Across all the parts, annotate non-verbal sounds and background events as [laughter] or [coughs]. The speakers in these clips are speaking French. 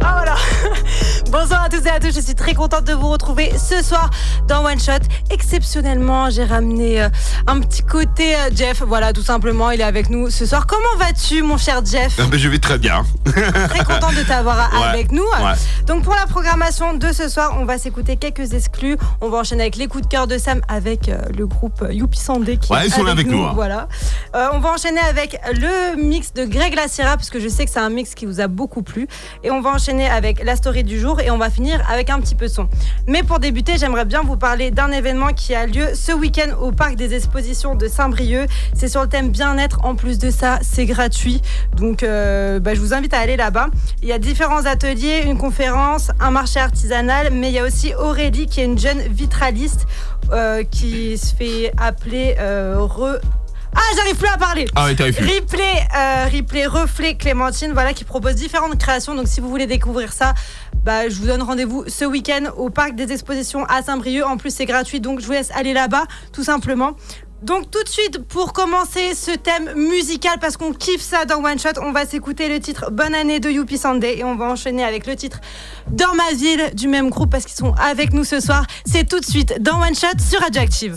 Ah [laughs] Bonsoir à tous et à tous, je suis très contente de vous retrouver ce soir dans One Shot. Exceptionnellement, j'ai ramené euh, un petit côté euh, Jeff, voilà tout simplement, il est avec nous ce soir. Comment vas-tu mon cher Jeff? Ah ben, je vais très bien. Très contente de t'avoir [laughs] Ouais, avec nous. ouais. Donc pour la programmation de ce soir, on va s'écouter quelques exclus. On va enchaîner avec les coups de cœur de Sam avec euh, le groupe Youpi Sandé qui Ouais, est ils sont là avec nous, hein. Voilà. On va enchaîner avec le mix de Greg Lacira parce que je sais que c'est un mix qui vous a beaucoup plu. Et on va enchaîner avec la story du jour et on va finir avec un petit peu de son. Mais pour débuter, j'aimerais bien vous parler d'un événement qui a lieu ce week-end au parc des expositions de Saint-Brieuc. C'est sur le thème bien-être. En plus de ça, c'est gratuit. Donc euh, bah, je vous invite à aller là-bas. Il y a différents ateliers, une conférence, un marché artisanal, mais il y a aussi Aurélie qui est une jeune vitraliste euh, qui se fait appeler euh, Re... Ah, j'arrive plus à parler Ah ouais, t'arrives plus. Replay, euh, replay, reflet Clémentine, voilà, qui propose différentes créations. Donc, si vous voulez découvrir ça, bah, je vous donne rendez-vous ce week-end au parc des expositions à Saint-Brieuc. En plus, c'est gratuit, donc je vous laisse aller là-bas, tout simplement. Donc, tout de suite, pour commencer ce thème musical, parce qu'on kiffe ça dans One Shot, on va s'écouter le titre Bonne année de Youpi Sunday et on va enchaîner avec le titre Dans ma ville du même groupe parce qu'ils sont avec nous ce soir. C'est tout de suite dans One Shot sur Radioactive.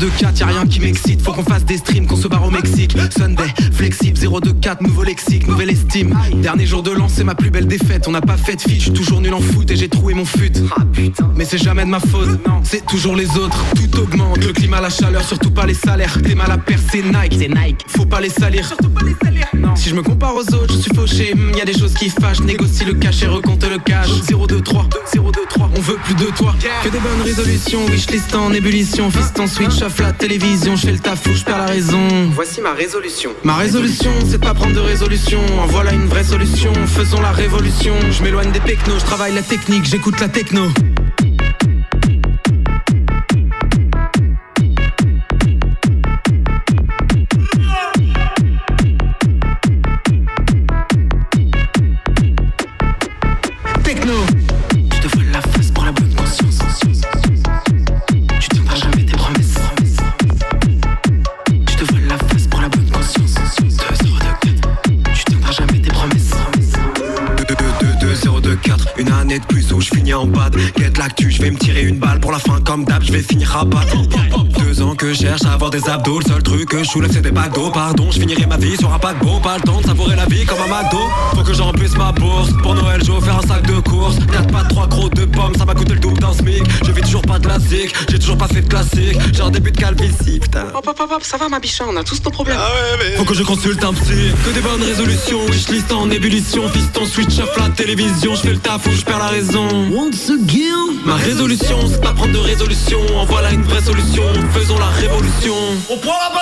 2-0-2-4, y'a rien qui m'excite, faut qu'on fasse des streams, qu'on se barre au Mexique. Sunday, flexible, 0-2-4, nouveau lexique, nouvelle estime. Dernier jour de l'an, c'est ma plus belle défaite. On n'a pas fait de fiche, j'suis toujours nul en foot et j'ai trouvé mon fut. Mais c'est jamais de ma faute, c'est toujours les autres. Tout augmente, le climat, la chaleur, surtout pas les salaires. T'es mal à percer Nike, c'est Nike, faut pas les salir. Surtout pas les salir. Si je me compare aux autres, je suis fauché. Hmm, Y a des choses qui fâchent, négocie le cash et recompte le cash. 0-2-3, 0-2-3, on veut plus de toi. Que des bonnes résolutions, wishlist en ébullition. Fiston switch off la télévision, je fais le taf ou je perds la raison. Voici ma résolution. Ma résolution, c'est de pas prendre de résolution. En voilà une vraie solution, faisons la révolution. Je m'éloigne des technos, je travaille la technique, j'écoute la. Techno. En bad Get l'actu, je vais me tirer une balle. Pour la fin comme d'hab, je vais finir à battre que je cherche à avoir des abdos. Le seul truc que je soulève c'est des bacs d'eau Pardon, je finirai ma vie sur un paquebot. Pas le temps de savourer la vie comme un McDo. Faut que j'emplisse ma bourse. Pour Noël, je vais faire un sac de course. 4 pas 3 crocs de pommes, ça m'a coûté le double d'un smic. Je vis toujours pas de classique, j'ai toujours pas fait de classique. J'ai un début de calvitie, putain. Hop hop hop hop, ça va ma biche, on a tous nos problèmes. Faut que je consulte un psy. Que des bonnes résolutions. Wishlist en ébullition. Fiston switch off la télévision. Je fais le taf ou je perds la raison. Once again. Ma résolution c'est pas prendre de résolution. En voilà une vraie solution Faisons la révolution On prend la Bastille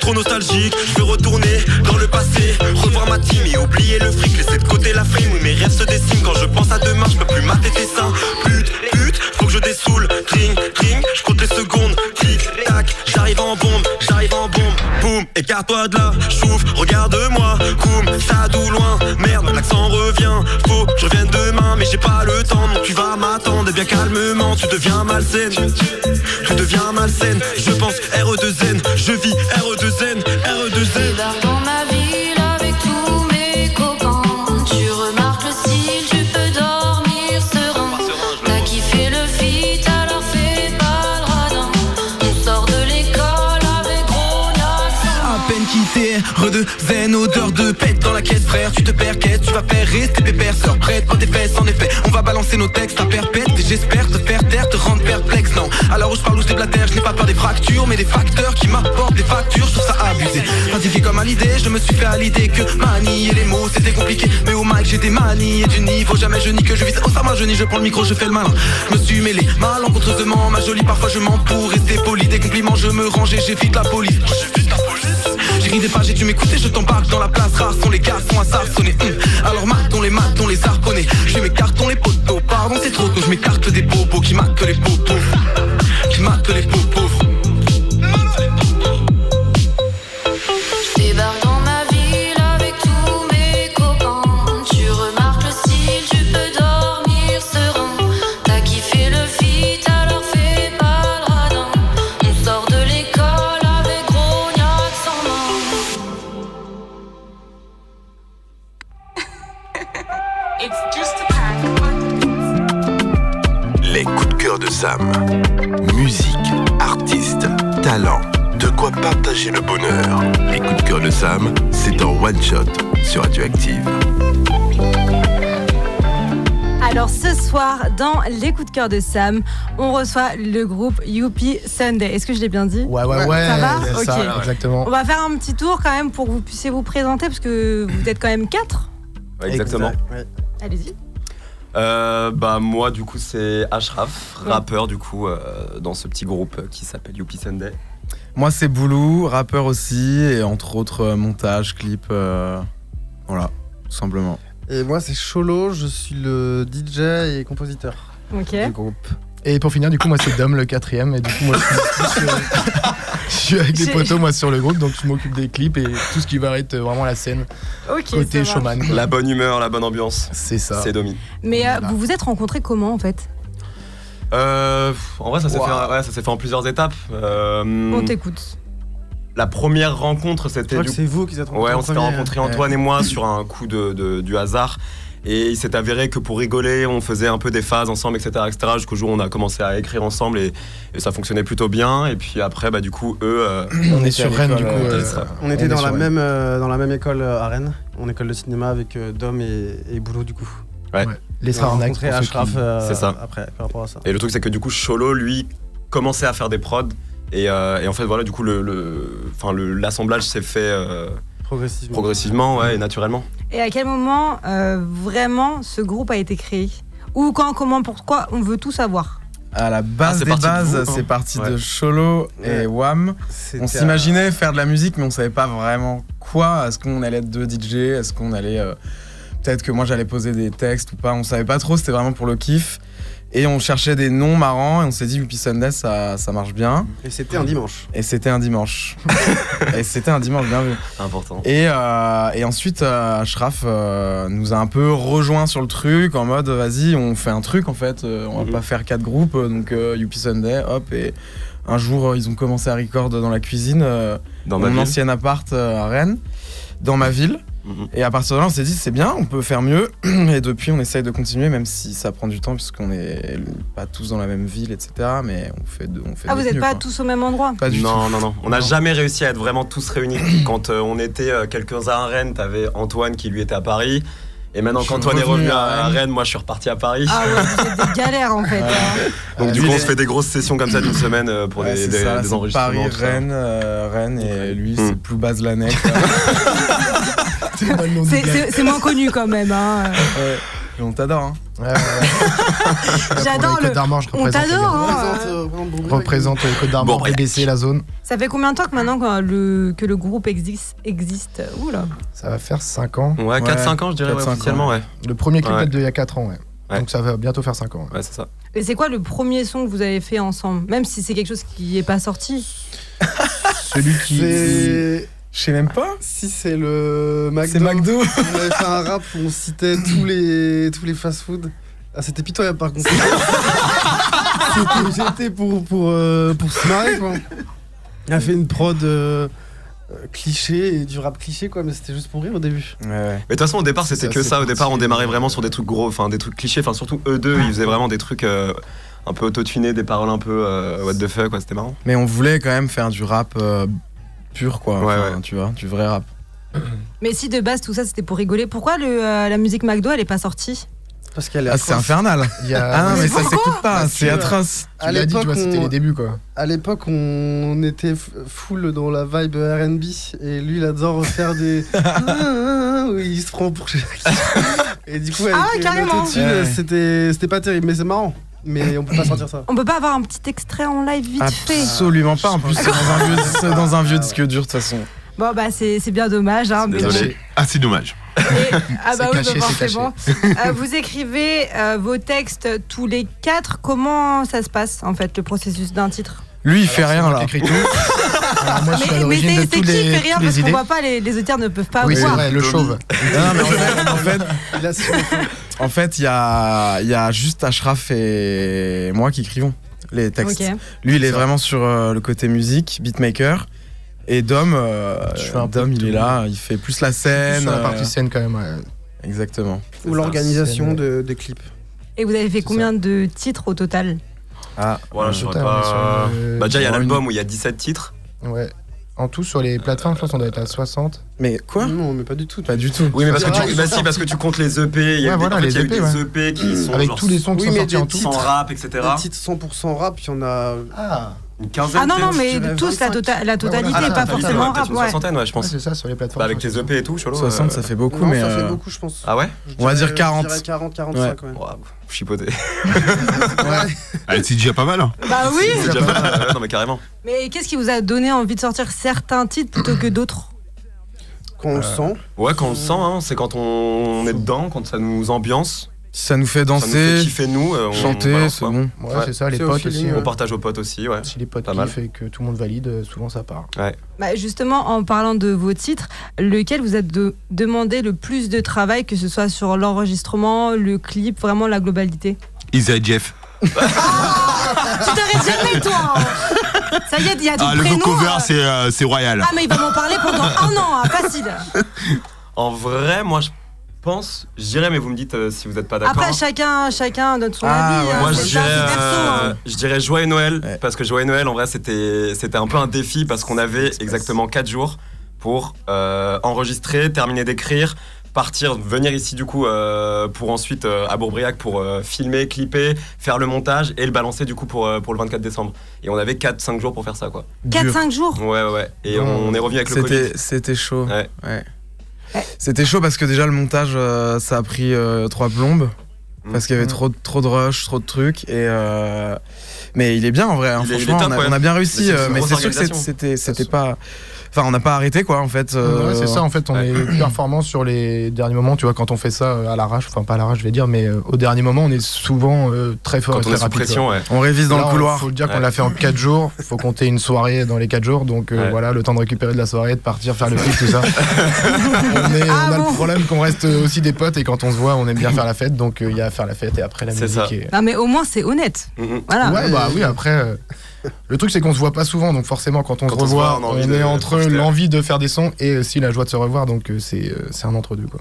trop nostalgique, je veux retourner dans le passé, revoir ma team et oublier le fric, laisser de côté la frime. Où mes rêves se dessinent. Quand je pense à demain, je peux plus mater tes seins. Pute, pute, faut que je dessoule, tring, tring, je compte les secondes, tic, tac, j'arrive en bombe, j'arrive en bombe, boum, écarte-toi de là, chouf, regarde-moi, coum, ça d'où loin, merde, l'accent revient, faut que je revienne demain, mais j'ai pas le temps, non, tu vas m'attendre, bien calmement, tu deviens malsaine, tu deviens malsaine, je pense RE2N, je perquettes, tu vas faire rester pépère Sors prête dans tes fesses, en effet. On va balancer nos textes à perpète j'espère te faire taire, te rendre perplexe Non, alors où je parle où je déblatère Je n'ai pas peur des fractures Mais des facteurs qui m'apportent des factures Je trouve ça abusé. Pratiqué comme à l'idée, je me suis fait à l'idée Que manier les mots c'était compliqué. Mais au mic j'ai des manies et du niveau Jamais je nie que je vise au sama je nie Je prends le micro, je fais le malin. Je me suis mêlé malencontreusement Ma jolie parfois je mens pour rester poli. Des compliments je me range et j'évite la police Des pages et tu m'écoutes et je t'embarque dans la place. Rare sont les garçons à s'arçonner hum. Alors matons les matons les harponnés Je mes cartons les poteaux Pardon c'est trop tôt. Je m'écarte des bobos qui matent les popos Qui matent les popos Les coups de cœur de Sam. Musique, artiste, talent. De quoi partager le bonheur. Les coups de cœur de Sam, c'est en one shot sur Radioactive. Alors ce soir, dans les coups de cœur de Sam, on reçoit le groupe Youpi Sunday. Est-ce que je l'ai bien dit? Ouais, ouais, ouais. Ça va? c'est Ok. ça, exactement. On va faire un petit tour quand même pour que vous puissiez vous présenter parce que vous êtes quand même quatre. Ouais, exactement. Ouais. Allez-y. Euh, bah moi du coup c'est Ashraf, rappeur du coup euh, dans ce petit groupe qui s'appelle Youpi Sunday. Moi, c'est Boulou, rappeur aussi, et entre autres, euh, montage, clip. euh, voilà, tout simplement. Et moi, c'est Cholo, je suis le DJ et compositeur Ok. du groupe. Et pour finir, du coup, moi, c'est Dom, le quatrième. Et du coup, moi, je suis, plus, euh, [laughs] je suis avec des potos, moi, sur le groupe. Donc, je m'occupe des clips et tout ce qui va être vraiment la scène. Ok. côté showman. quoi. La bonne humeur, la bonne ambiance, C'est ça. c'est Domi. Mais euh, Voilà. vous vous êtes rencontrés comment en fait? Euh, en vrai ça s'est Wow. fait, ouais, ça s'est fait en plusieurs étapes. Euh, On t'écoute. la première rencontre c'était du c'est vous qui êtes rencontrés Ouais, on s'était premier. rencontrés Antoine et moi sur un coup de, de- du hasard. Et il s'est avéré que pour rigoler, on faisait un peu des phases ensemble, etc. etc. Jusqu'au jour où on a commencé à écrire ensemble et, et ça fonctionnait plutôt bien. Et puis après, bah, du coup, eux. euh, On est sur à Rennes, du coup. euh, euh. On était dans, la même, euh, dans la même école à Rennes, en école de cinéma avec euh, Dom et, et Boulot du coup. Les On a Saranac. rencontré pour ceux Ashraf qui- euh, C'est ça. après, par rapport à ça. Et le truc, c'est que du coup, Cholo, lui, commençait à faire des prods. Et, euh, et en fait, voilà, du coup, le, le- le- l'assemblage s'est fait euh, Progressivement. progressivement ouais, et naturellement. Et à quel moment euh, vraiment ce groupe a été créé? Ou quand, comment, pourquoi On veut tout savoir? À la Ah, base c'est des parti de bases, hein. c'est parti Ouais. de Cholo Ouais. et Wam. C'était On s'imaginait faire de la musique, mais on savait pas vraiment quoi. Est-ce qu'on allait être deux DJ Est-ce qu'on allait. euh, Peut-être que moi j'allais poser des textes ou pas? On savait pas trop, c'était vraiment pour le kiff. Et on cherchait des noms marrants et on s'est dit Yuppie Sunday, ça, ça marche bien. Et c'était un dimanche. Et c'était un dimanche. [laughs] et c'était un dimanche bien vu. Important. Et, euh, et ensuite, euh, Ashraf euh, nous a un peu rejoint sur le truc en mode vas-y, on fait un truc en fait. euh, on va Mhm. pas faire quatre groupes, donc euh, Yuppie Sunday, hop. Et un jour, euh, ils ont commencé à record dans la cuisine, euh, Dans mon ville. ancien appart euh, à Rennes, dans ma ville. Et à partir de là, on s'est dit c'est bien, on peut faire mieux. [clears throat] Et depuis, on essaye de continuer, même si ça prend du temps, puisqu'on est pas tous dans la même ville, etc. Mais on fait de, on fait Ah, de vous n'êtes pas quoi. tous au même endroit? Pas du tout. Non, non, non. On n'a Non. jamais réussi à être vraiment tous réunis. [clears throat] Quand euh, on était euh, quelques-uns à Rennes, t'avais Antoine qui lui était à Paris. Et maintenant, Je quand suis Antoine est revenu à à Rennes. Moi je suis reparti à Paris. Ah ouais, êtes des [laughs] galères en fait. hein. Donc du lui, coup, on se fait des grosses sessions comme ça d'une semaine euh, pour Ouais, des, c'est des- ça, des c'est enregistrements. Paris. Rennes, euh, Rennes, et lui, Hmm. c'est plus bas. C'est- [laughs] C'est c'est moins connu quand même. hein. ouais. Et on t'adore, hein. Ouais, ouais, ouais. [laughs] J'adore le. On représente les t'adore. hein. Représente, euh, vraiment Bourg-Brec. représente les Côtes d'Armor, Bon. BBC, la zone. Ça fait combien de temps que maintenant que le, que le groupe existe, existe? Oula. Ça va faire 5 ans. Ouais, 4-5 ans, je dirais, 4-5 ouais, ans, officiellement, ouais. Le premier clip Ouais. date d'il y a 4 ans, ouais. Ouais. Donc ça va bientôt faire 5 ans. ouais. Ouais, c'est ça. Et c'est quoi le premier son que vous avez fait ensemble? Même si c'est quelque chose qui n'est pas sorti. [laughs] Celui qui. Je sais même pas. Si c'est le McDo. C'est McDo. On avait fait un rap où on citait tous les, tous les fast-food. Ah, c'était pitoyable par contre. C'était- J'étais pour, pour, euh, pour se marrer quoi. On a fait une prod euh, euh, cliché et du rap cliché quoi, mais c'était juste pour rire au début. Ouais, ouais. Mais de toute façon, au départ, c'était que ça. Au départ, on démarrait vraiment sur des trucs gros, enfin des trucs clichés. Enfin, surtout eux deux, ils faisaient vraiment des trucs euh, un peu autotunés, des paroles un peu euh, what the fuck, quoi. C'était marrant. Mais on voulait quand même faire du rap euh, pur, quoi. Ouais, Enfin, ouais. Tu vois, du vrai rap. [clears throat] Mais si de base tout ça c'était pour rigoler, pourquoi le, euh, la musique McDo elle est pas sortie? Parce qu'elle est Ah, c'est atroce. infernal. Il y a- Ah non, mais Mais ça s'écoute pas, Parce c'est que- atroce. À Tu l'as dit, tu l'époque, vois, c'était on- les débuts, quoi. À l'époque, on était f- full dans la vibe RB et lui, il adore faire des. [laughs] [laughs] où il se prend pour. et du coup, avec Ah ouais, les carrément. autotunes, Ouais. c'était c'était pas terrible, mais c'est marrant. Mais on peut pas sortir ça. On peut pas avoir un petit extrait en live vite fait Absolument pas. En plus, c'est dans un vieux, c'est dans un vieux disque dur, de toute façon. Bon bah c'est c'est bien dommage. Hein, mais- Désolé. Ah, c'est dommage. Et- ah bah C'est oui, caché, bah c'est forcément. Euh, vous écrivez euh, vos textes tous les quatre. Comment ça se passe en fait le processus d'un titre? Lui, il fait Alors, rien là. [laughs] Alors, moi, je suis à l'origine de qui fait les parce qu'on voit pas les, les auditeurs ne peuvent pas Oui, c'est voir. vrai, le chauve. [laughs] Non, mais en fait, en fait, [laughs] Il a su- en fait, il y a, il y a juste Ashraf et moi qui écrivons les textes. Lui, il est vraiment sur euh, le côté musique, beatmaker. Et Dom, euh, Je fais un peu Dom, il tout. est là, il fait plus la scène. Sur la euh, partie scène, quand même. ouais. Exactement. Ou l'organisation de, des clips. Et vous avez fait combien de titres au total? Ah, Voilà, je pas. sur, euh, Bah, déjà, il y a l'album où il y a 17 titres. Ouais. En tout, sur les plateformes, je pense qu'on doit être à 60. mais quoi? Non, mais pas du tout. Pas du tout. Oui, mais parce que, tu, bah, si, parce que tu comptes les EP. Il y a, Ouais, des- voilà, en fait, les il y a eu EP, des ouais. EP qui sont Avec genre tous les sons qui Oui, sont mais sortis des en tout. titres. sans rap, etc. Les titres 100% rap, il y en a. Ah, Une quinzaine. Ah non non peut-être. mais tous la, 25. tota- la totalité, voilà. Ah, la pas totalité, forcément ouais, peut-être rap. une Ouais. soixantaine, ouais, je ouais, pense. c'est ça, sur les plateformes. Bah, avec tes EP et tout, Cholo. 60, euh, ça fait beaucoup, non, mais. ça fait euh, beaucoup, je pense. Ah ouais Je On va dirais- dire 40. Je dirais 40, 45 quand même. Waouh, chipoté. Ah, c'est déjà pas mal. Hein. Bah oui. C'est déjà pas mal. Ouais, Non, mais carrément. Mais qu'est-ce qui vous a donné envie de sortir certains titres plutôt que d'autres? Quand on le sent. Ouais, quand on le sent, hein, c'est quand on est dedans, quand ça nous ambiance, ça nous fait ça nous fait danser, kiffer nous. euh, on chanter, c'est bon. Ouais, Ouais. c'est ça, les potes aussi. ouais. On partage aux potes aussi, ouais. Si les potes Pas mal. kiffent et que tout le monde valide, euh, souvent ça part. Bah justement, en parlant de vos titres, lequel vous a de- demandé le plus de travail, que ce soit sur l'enregistrement, le clip, vraiment la globalité? Isa et Jeff. Tu t'arrêtes jamais, toi hein. Ça y est, il y a ton Ah, le prénom. vocover, euh. c'est euh, c'est royal. Ah, mais il va m'en parler pendant un an, hein, facile. En vrai, moi je pense, je dirais, mais vous me dites euh, si vous n'êtes pas d'accord. Après, chacun, chacun donne son Ah, avis. ouais. hein, Moi, je c'est dirais, ça, c'est perso. euh, hein. je dirais Joyeux Noël, Ouais. parce que Joyeux Noël, en vrai, c'était c'était un peu un défi, parce qu'on avait exactement 4 jours pour euh, enregistrer, terminer d'écrire, partir, venir ici du coup euh, pour ensuite euh, à Bourbriac pour euh, filmer, clipper, faire le montage et le balancer du coup pour, euh, pour le 24 décembre. Et on avait 4-5 jours pour faire ça quoi. Dur. 4-5 jours? Ouais ouais ouais. Et Bon. on est revenu avec le Covid. C'était, c'était chaud. Ouais. Ouais. [laughs] C'était chaud parce que déjà le montage euh, ça a pris euh, trois plombes parce qu'il y avait Mm. trop, de- trop de rush, trop de trucs et euh, mais il est bien en vrai. hein, Il est- il est franchement, top, on, a, ouais. on a bien Mais réussi, euh, mais grosse c'est sûr que c'est- organisation. c'était c'était pas. Enfin, on n'a pas arrêté quoi en fait. euh, Ouais, c'est ça, en fait, on ouais. est performant sur les derniers moments, tu vois, quand on fait ça euh, à l'arrache, enfin pas à l'arrache, je vais dire, mais euh, au dernier moment, on est souvent euh, très fort Quand et on très est sous rapide. pression, ouais. On révise dans Là, le on- couloir. faut le dire qu'on l'a fait en 4 jours, faut compter une soirée dans les 4 jours, donc euh, Ouais. voilà, le temps de récupérer de la soirée, de partir faire le clip, tout ça. [laughs] on, est- Ah on a bon le problème qu'on reste aussi des potes et quand on se voit, on aime bien faire la fête, donc euh, il y a à faire la fête et après la C'est musique. ça. et- Non, mais au moins, c'est honnête. Mhm. Voilà. Ouais, bah oui, après. Euh, [laughs] Le truc, c'est qu'on se voit pas souvent, donc forcément, quand on Quand se on se revoit, voit, on de est entre l'envie de faire des sons et aussi la joie de se revoir, donc euh, c'est euh, c'est un entre-deux. quoi.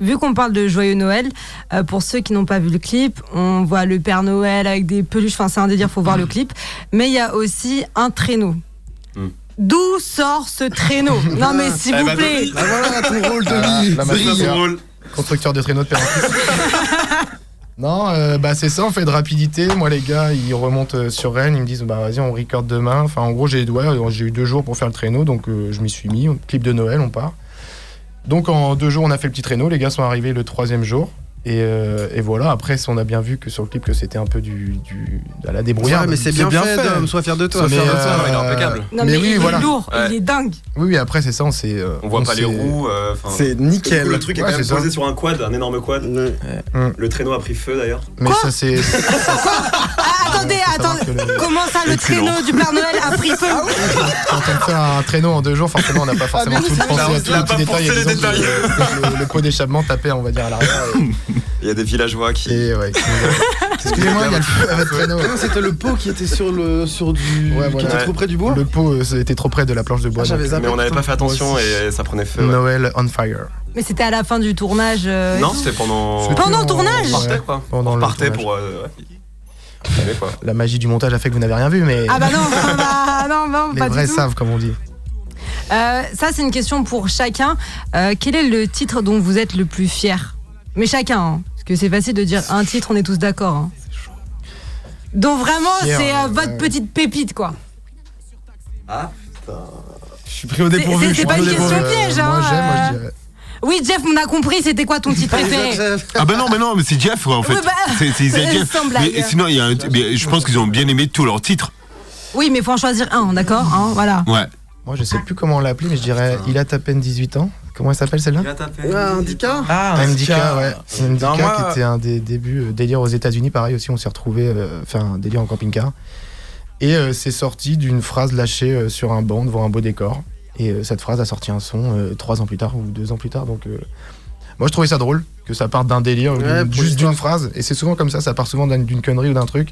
Vu qu'on parle de Joyeux Noël, euh, pour ceux qui n'ont pas vu le clip, on voit le Père Noël avec des peluches, enfin c'est un délire, faut voir le clip. Mais il y a aussi un traîneau. Mm. D'où sort ce traîneau? [laughs] Non mais s'il Eh vous bah, plaît Ah voilà ton rôle, Ah, Brille. hein. rôle. Constructeur de traîneaux de Perroquis. [laughs] Non, euh, bah c'est ça, on fait de rapidité. Moi, les gars, ils remontent euh, sur Rennes, ils me disent, bah vas-y, on record demain. Enfin, en gros, j'ai j'ai eu deux jours pour faire le traîneau, donc euh, je m'y suis mis. Clip de Noël, on part. Donc en deux jours, on a fait le petit traîneau. Les gars sont arrivés le troisième jour. Et, euh, et voilà, après, on a bien vu que sur le clip, que c'était un peu du, du, à la débrouillarde. Ouais, mais c'est bien, fait, Dom, sois fier de toi. Sois fier de de toi. il est impeccable. Non, Mais mais, oui, il voilà. est lourd, Ouais. il est dingue. Oui, oui, après, c'est ça, on s'est. euh, On voit pas les roues. euh, enfin, C'est nickel. Le truc est Ouais, quand même ça. posé sur un quad, un énorme quad. Ouais. Hum. Le traîneau a pris feu d'ailleurs. Mais ça, c'est. [laughs] Ah, attendez, attendez. le- Comment ça, le traîneau du Père Noël a pris feu Quand on fait un traîneau en deux jours, forcément, on n'a pas forcément mais tout c'est pensé à tous a les pas petits détails. pensé les Exemple, détails. Le, le- le pot d'échappement tapé, on va dire, à l'arrière. Il y a des villageois qui. Ouais. Excusez-moi, il y a le feu à votre traîneau. Ah non, c'était le pot qui était sur le sur du Ouais, qui était trop près du bois. Le pot, euh, était trop près de la planche de bois. Ah, donc. Mais on n'avait pas fait attention et ça prenait feu. Noël on fire. Mais c'était à la fin du tournage. euh, Non, c'était pendant. Pendant le tournage On partait quoi. pendant On le partait pour. euh, savez, quoi. La magie du montage a fait que vous n'avez rien vu, mais Ah bah non, ah bah [laughs] non, non, les pas vrais du tout. savent, comme on dit. Euh, ça, c'est une question pour chacun. Euh, quel est le titre dont vous êtes le plus fier? Mais chacun, hein, parce que c'est facile de dire un titre, on est tous d'accord. hein. Donc vraiment, c'est euh, votre petite pépite, quoi. Ah, Je suis pris au C'est- dépourvu. c'est- je suis c'est pas pris au une question dépourvu. piège, moi, hein, j'aime, moi, euh. je dirais. Oui, Jeff, on a compris, c'était quoi ton titre [laughs] préféré Ah bah non, mais non, mais c'est Jeff en fait. Bah, C'est [laughs] Jeff. Mais sinon, il y a un- mais je pense qu'ils ont bien aimé tous leurs titres. Oui, mais faut en choisir un, d'accord hein, Voilà. Ouais. Moi, je sais plus comment on l'appelait, mais je dirais il a à peine 18 ans. Comment elle s'appelle celle-là Ouais, Dika Ah, MDK, ouais. MDK Non, moi- qui était un des débuts euh, délire aux États-Unis, pareil aussi, on s'est retrouvé euh, un délire en camping-car. Et euh, c'est sorti d'une phrase lâchée euh, sur un banc devant un beau décor. Et euh, cette phrase a sorti un son euh, trois ans plus tard ou deux ans plus tard. Donc, euh, moi, je trouvais ça drôle que ça parte d'un délire, Ouais, juste d'une phrase. Et c'est souvent comme ça, ça part souvent d'un- d'une connerie ou d'un truc.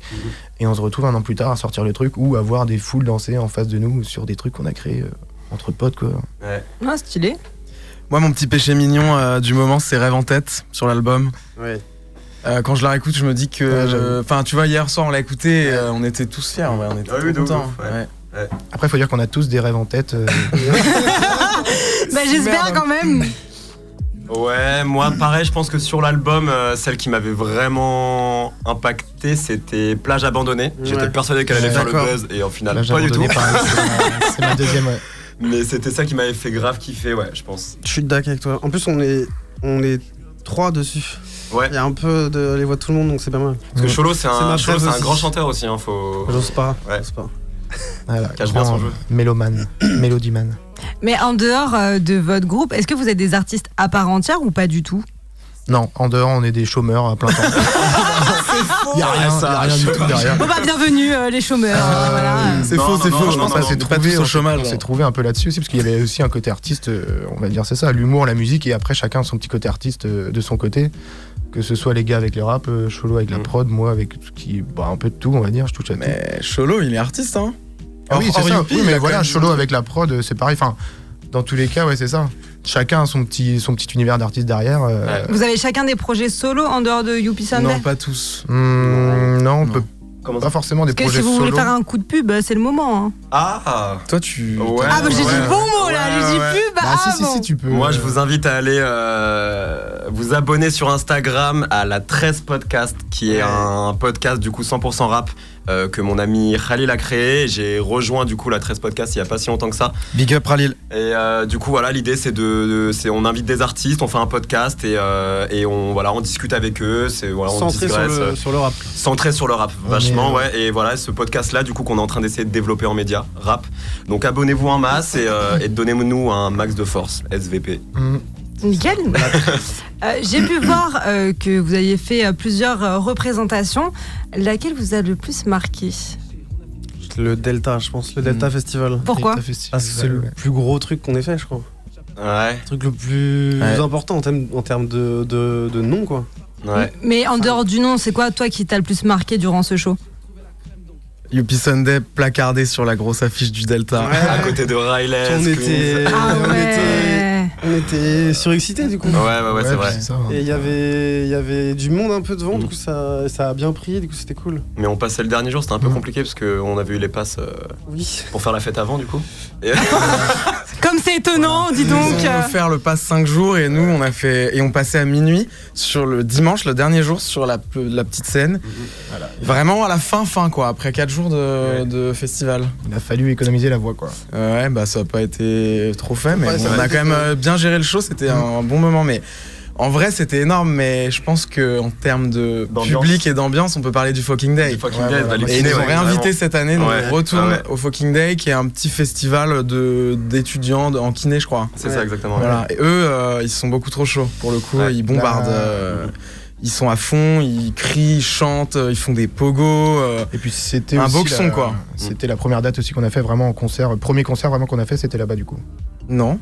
Et on se retrouve un an plus tard à sortir le truc ou à voir des foules danser en face de nous sur des trucs qu'on a créés euh, entre potes, quoi. Ah, stylé. Moi, mon petit péché mignon euh, du moment, c'est Rêve en tête sur l'album. Ouais. Euh, quand je la réécoute, je me dis Ouais, que. Enfin, tu vois, hier soir, on l'a écouté, et, euh, on était tous fiers, ouais, on était Ah oui, ouf, contents. ouais. Ouais. Après, il faut dire qu'on a tous des rêves en tête. euh, [laughs] Bah, j'espère quand même. Ouais, moi pareil, je pense que sur l'album, euh, celle qui m'avait vraiment impacté, c'était Plage abandonnée. J'étais Ouais. persuadé qu'elle allait Ouais, faire le d'accord. buzz et au final là, j'ai pas du tout. abandonné, pareil, c'est ma- [laughs] C'est ma deuxième, ouais. Mais c'était ça qui m'avait fait grave kiffer, ouais, je pense. Je suis d'accord avec toi. En plus, on est on est trois dessus. Ouais. Il y a un peu de les voix de tout le monde, donc c'est pas mal. Parce que Cholo, c'est un, ma Cholo, rêve c'est un aussi. grand chanteur aussi, hein, faut. J'ose pas. Ouais. J'ose pas. Voilà, Cache bien son jeu. Mélomane, [coughs] Mélodiman. Mais en dehors euh, de votre groupe, est-ce que vous êtes des artistes à part entière ou pas du tout? Non, en dehors, on est des chômeurs à plein temps. [laughs] Il y a rien, ça, y a rien du tout derrière. Bon bah bienvenue euh, les chômeurs. Euh, voilà. C'est Non, faux, non, c'est non, faux. non, Je pense non, pas trouvé, tous au on chômage. s'est trouvé un peu là-dessus aussi, parce qu'il y avait aussi un côté artiste, euh, on va dire c'est ça, l'humour, la musique, et après chacun son petit côté artiste euh, de son côté. Que ce soit les gars avec le rap, euh, Cholo avec la Mm. prod, moi avec tout ce qui, bah, un peu de tout, on va dire, je touche à tout. Mais Cholo, il est artiste, hein. Ah oui, c'est ça. Oui, mais voilà, Cholo avec la prod, euh, c'est pareil. Enfin, dans tous les cas, ouais, c'est ça. Chacun a son petit, son petit univers d'artiste derrière. euh, Ouais. Vous avez chacun des projets solo en dehors de Youpi Sunday? Non, pas tous. hmm, non, on Non. peut Comment pas forcément des Parce que projets si vous voulez faire un coup de pub, euh, c'est le moment. hein. Ah Toi, tu. Ouais. Ah bah j'ai dit ouais. le bon mot là, Ouais, j'ai dit ouais. pub. Bah, ah, si, si, bon. si, tu peux. Moi, je vous invite à aller euh, vous abonner sur Instagram à la 13 Podcast, qui est un podcast du coup 100% rap euh, que mon ami Khalil a créé. J'ai rejoint du coup la 13 Podcast il y a pas si longtemps que ça. Big up Ralil. Et euh, du coup, voilà, l'idée c'est de, de- c'est on invite des artistes, on fait un podcast et, euh, et on voilà, on discute avec eux. C'est voilà, on Centré sur le, sur le rap. centré sur le rap, On vachement, est, ouais. Et voilà, ce podcast-là, du coup, qu'on est en train d'essayer de développer en média, rap. Donc abonnez-vous en masse et, et donnez-nous un max de force, SVP. hmm, Nickel. [laughs] Euh, J'ai pu voir euh, que vous aviez fait euh, plusieurs euh, représentations. Laquelle vous a le plus marqué? Le Delta, je pense. Le Delta Mm. Festival. Pourquoi? Delta Festival, Parce que c'est le ouais. plus gros truc qu'on ait fait, je crois. Ouais, Le truc le plus Ouais. important en termes, en termes de, de, de nom, quoi. ouais. Mais en dehors du nom, c'est quoi toi qui t'a le plus marqué durant ce show? Youpi Sunday placardé sur la grosse affiche du Delta. À côté de Riley. On était, Ah on était, on était surexcités du coup. Ouais, ouais, ouais, c'est vrai. ça. hein. Et il y avait, il y avait du monde un peu devant, Mhm. du coup ça, ça a bien pris, du coup c'était cool. Mais on passait le dernier jour, c'était un peu Mhm. compliqué parce qu'on avait eu les passes euh, Oui. pour faire la fête avant, du coup. Et- [laughs] Comme c'est étonnant, dis donc. Ils ont offert le pass 5 jours et nous on a fait et on passait à minuit sur le dimanche, le dernier jour sur la, la petite scène. Vraiment à la fin fin quoi, après 4 jours de, de festival. Il a fallu économiser la voix, quoi. Euh, ouais bah ça a pas été trop fait mais Ouais, bon, ça on a quand même fait. euh, bien géré le show, c'était un bon moment mais en vrai c'était énorme mais je pense que en termes de public et d'ambiance on peut parler du Fucking Day. Du fucking Ouais, day, Et ils nous ont vraiment. cette année, donc Ouais, on retourne ouais. au Fucking Day, qui est un petit festival de d'étudiants en kiné, je crois. C'est ça, exactement. Voilà. Et eux, euh, ils sont beaucoup trop chauds pour le coup. Ouais. Ils bombardent. Là- euh, ils sont à fond, ils crient, ils chantent, euh, ils font des pogos. euh. Et puis c'était Un aussi beau la- son, quoi. C'était la première date aussi qu'on a fait vraiment en concert. Le premier concert vraiment qu'on a fait, c'était là-bas du coup. Non.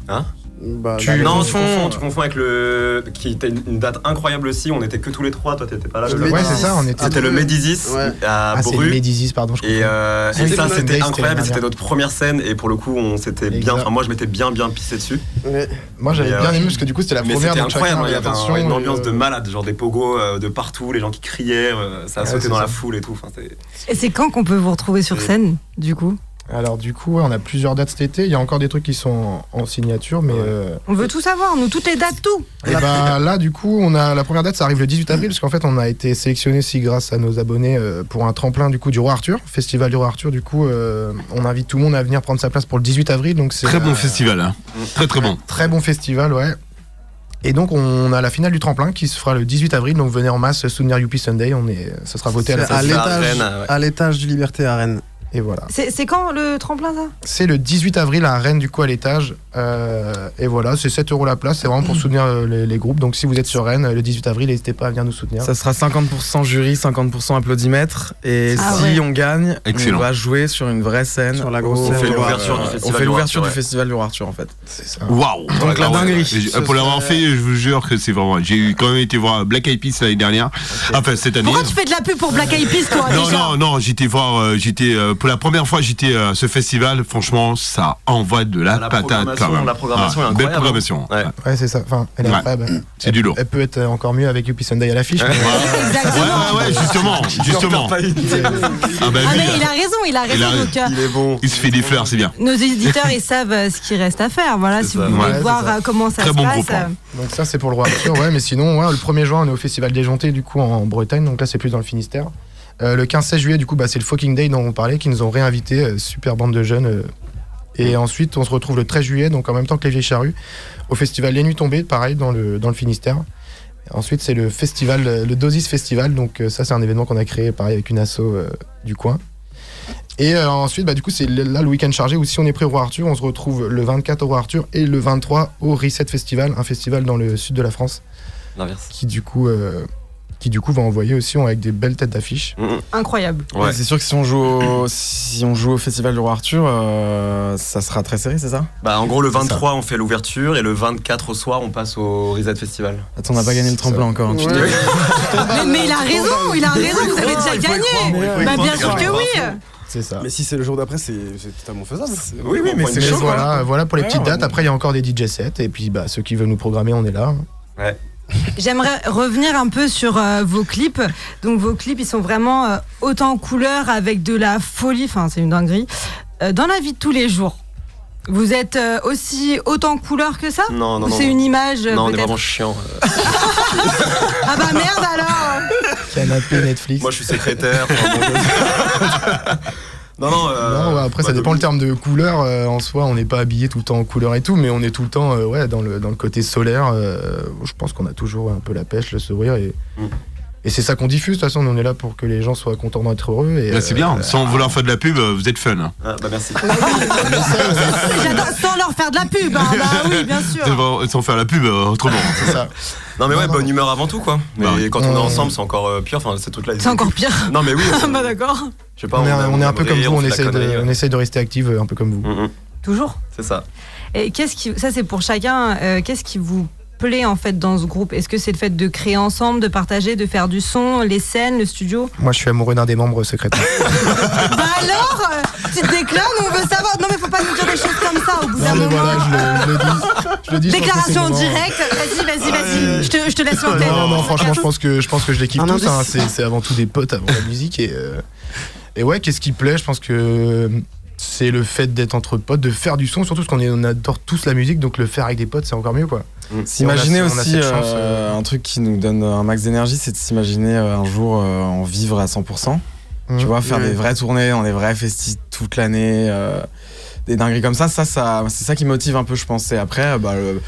Bah, Tu- bah, Non, tu confonds- tu confonds avec le. qui était une date incroyable aussi, on était que tous les trois, toi t'étais pas là. Le Ouais, c'est ça, on était- C'était le Médisis Ouais. à Ah, c'est le Bru. Médisis, pardon. Je Et, confonds. euh, et ça c'était incroyable, c'était notre première scène et pour le coup on s'était bien, enfin moi je m'étais bien bien pissé dessus. ouais. Moi j'avais bien euh, aimé parce que du coup c'était la Mais première c'était incroyable, il y avait un- une et, ambiance de euh, malade, genre des pogos euh, de partout, les gens qui criaient, euh, ça a sauté dans la foule et tout. Et c'est quand qu'on peut vous retrouver sur scène, du coup? Alors du coup, on a plusieurs dates cet été. Il y a encore des trucs qui sont en, en signature, mais euh, On veut tout savoir, nous, toutes les dates, tout. et bah, là du coup, on a la première date, ça arrive le 18 avril, parce qu'en fait, on a été sélectionné aussi grâce à nos abonnés euh, pour un tremplin du coup du Roi Arthur, festival du Roi Arthur. Du coup, euh, on invite tout le monde à venir prendre sa place pour le 18 avril. Donc c'est Très bon euh, festival, hein. Très très bon. Très bon festival, ouais. Et donc on a la finale du tremplin qui se fera le 18 avril, donc venez en masse soutenir Youpi Sunday, on est, ça sera voté l'étage, à l'étage du Liberté à Rennes. Et voilà. C'est quand le tremplin, ça? C'est le 18 avril à Rennes, du coup, à l'étage. Euh, et voilà, c'est 7 euros la place. C'est vraiment pour soutenir euh, les, les groupes. Donc, si vous êtes sur Rennes, le 18 avril, n'hésitez pas à venir nous soutenir. Ça sera 50% jury, 50% applaudimètre. Et Ah si ouais. on gagne, Excellent. on va jouer sur une vraie scène. Sur la grosse scène. On fait l'ouverture du euh, festival On fait du l'ouverture Roi du Arthur, festival du Roi Arthur en fait. Waouh Donc, la dinguerie. Pour l'avoir fait, je vous jure que c'est vraiment. J'ai eu quand même été voir Black Eyed Peas l'année dernière. Enfin, cette année. Pourquoi tu fais de la pub pour Black Eyed Peas, toi, Non, déjà non, non, j'étais voir, euh, j'étais, euh, pour la première fois, j'étais à ce festival, franchement, ça envoie de la, La patate programmation- quand même. la programmation est belle incroyable, programmation. Ouais. Ouais, c'est ça. Enfin, elle est Ouais. incroyable. C'est du lourd. Elle peut être encore mieux avec Youpi Sunday à l'affiche. Ouais. mais- Ouais, [laughs] Exactement. ouais, ouais, justement. [laughs] Ah bah Ah, mais il a raison, il a raison. Il a- donc, euh, Il est bon. il se fait des fleurs, c'est bien. nos éditeurs, ils savent euh, ce qu'il reste à faire. Voilà, si vous voulez voir euh, comment ça Très se bon passe. hein. Donc, ça, c'est pour le Roi Arthur. Ouais, mais sinon, le 1er juin, on est au Festival Déjanté, du coup, en Bretagne. Donc là, c'est plus dans le Finistère. Euh, le 15-16 juillet, du coup, bah, c'est le Fucking Day dont on parlait, qui nous ont réinvités. euh, super bande de jeunes. euh. Et ensuite, on se retrouve le 13 juillet, donc en même temps que les Vieilles Charrues, au festival Les Nuits Tombées, pareil, dans le, dans le Finistère. Ensuite, c'est le festival, le Dosis Festival. Donc, euh, ça, c'est un événement qu'on a créé, pareil, avec une asso euh, du coin. Et euh, ensuite, bah, du coup, c'est là le week-end chargé où si on est prêt au Roi Arthur, on se retrouve le 24 au Roi Arthur et le 23 au Reset Festival, un festival dans le sud de la France L'inverse. qui, du coup, euh, qui, du coup, va envoyer aussi avec des belles têtes d'affiche. Incroyable. Ouais. Et C'est sûr que si on joue au, si on joue au festival du Roi Arthur, euh, ça sera très serré, c'est ça? Bah, en gros, le C'est 23, on fait l'ouverture et le 24 au soir, on passe au Reset Festival. Attends, on n'a pas gagné le tremplin encore. hein, Ouais. [laughs] Mais, mais il a raison, il a raison, vous avez déjà gagné. Bah, bien sûr que oui. C'est ça. Mais si c'est le jour d'après, c'est totalement faisable. Oui, oui, mais c'est. Voilà, voilà pour les Ouais, petites ouais, dates. Après, il y a encore des DJ sets. Et puis, bah, ceux qui veulent nous programmer, on est là. J'aimerais revenir un peu sur euh, vos clips. Donc vos clips, ils sont vraiment euh, autant en couleur avec de la folie. Enfin, c'est une dinguerie. Euh, dans la vie de tous les jours, vous êtes euh, aussi autant en couleur que ça Non, non, Ou non. c'est une image Non, on est peut-être vraiment chiant. [laughs] Ah bah merde alors Canapé Netflix. Moi, je suis secrétaire. enfin, bon, [laughs] non, non. euh, Non, après, ça bah, dépend de- le terme de couleur. euh, en soi, on n'est pas habillé tout le temps en couleur et tout, mais on est tout le temps euh, ouais, dans, le, dans le côté solaire. euh, je pense qu'on a toujours un peu la pêche, le sourire. Et, Mm. Et c'est ça qu'on diffuse. De toute façon, on est là pour que les gens soient contents d'être heureux. Et, c'est bien. euh, Sans vouloir faire de la pub, euh, vous êtes fun. hein. Ah, bah, merci. [laughs] J'adore sans leur faire de la pub. hein. Bah oui, bien [laughs] sûr. Sans faire la pub, euh, autrement. [laughs] c'est ça. Non, mais ouais, Non, non. bonne humeur avant tout, quoi. Mais Bah quand on est ensemble, c'est encore euh, pire. Enfin, c'est encore pire. Non, mais oui. Bah d'accord. Je sais pas. on, est, on est un peu comme vous. On, fait de on rester active, un peu comme vous. Mm, mm, Toujours. C'est ça. Et qu'est-ce qui, ça c'est pour chacun. euh, qu'est-ce qui vous plaît en fait dans ce groupe? Est-ce que c'est le fait de créer ensemble, de partager, de faire du son, les scènes, le studio? Moi, je suis amoureux d'un des membres secrétaires. [laughs] Bah alors euh, Tu te déclares, nous on veut savoir. Non mais faut pas nous dire des choses comme ça au bout d'un moment. voilà, je le, je le dis. Je le dis, je pense que Déclaration en direct. Vas-y, vas-y, vas-y. Je te, je te laisse l'antenne. Non, non, franchement, je pense que je pense que je les kiffe tous. hein. C'est c'est avant tout des potes avant la musique et euh, et ouais, qu'est-ce qui plaît? Je pense que c'est le fait d'être entre potes, de faire du son, surtout parce qu'on adore tous la musique, donc le faire avec des potes, c'est encore mieux quoi. S'imaginer on a aussi chance, euh, un truc qui nous donne un max d'énergie, c'est de s'imaginer euh, un jour euh, en vivre à 100%. Mhm. Tu vois, faire des vraies tournées dans des vrais festis toute l'année, euh, des dingueries comme ça, ça, ça c'est ça qui motive un peu, je pense. Et après, bah, le-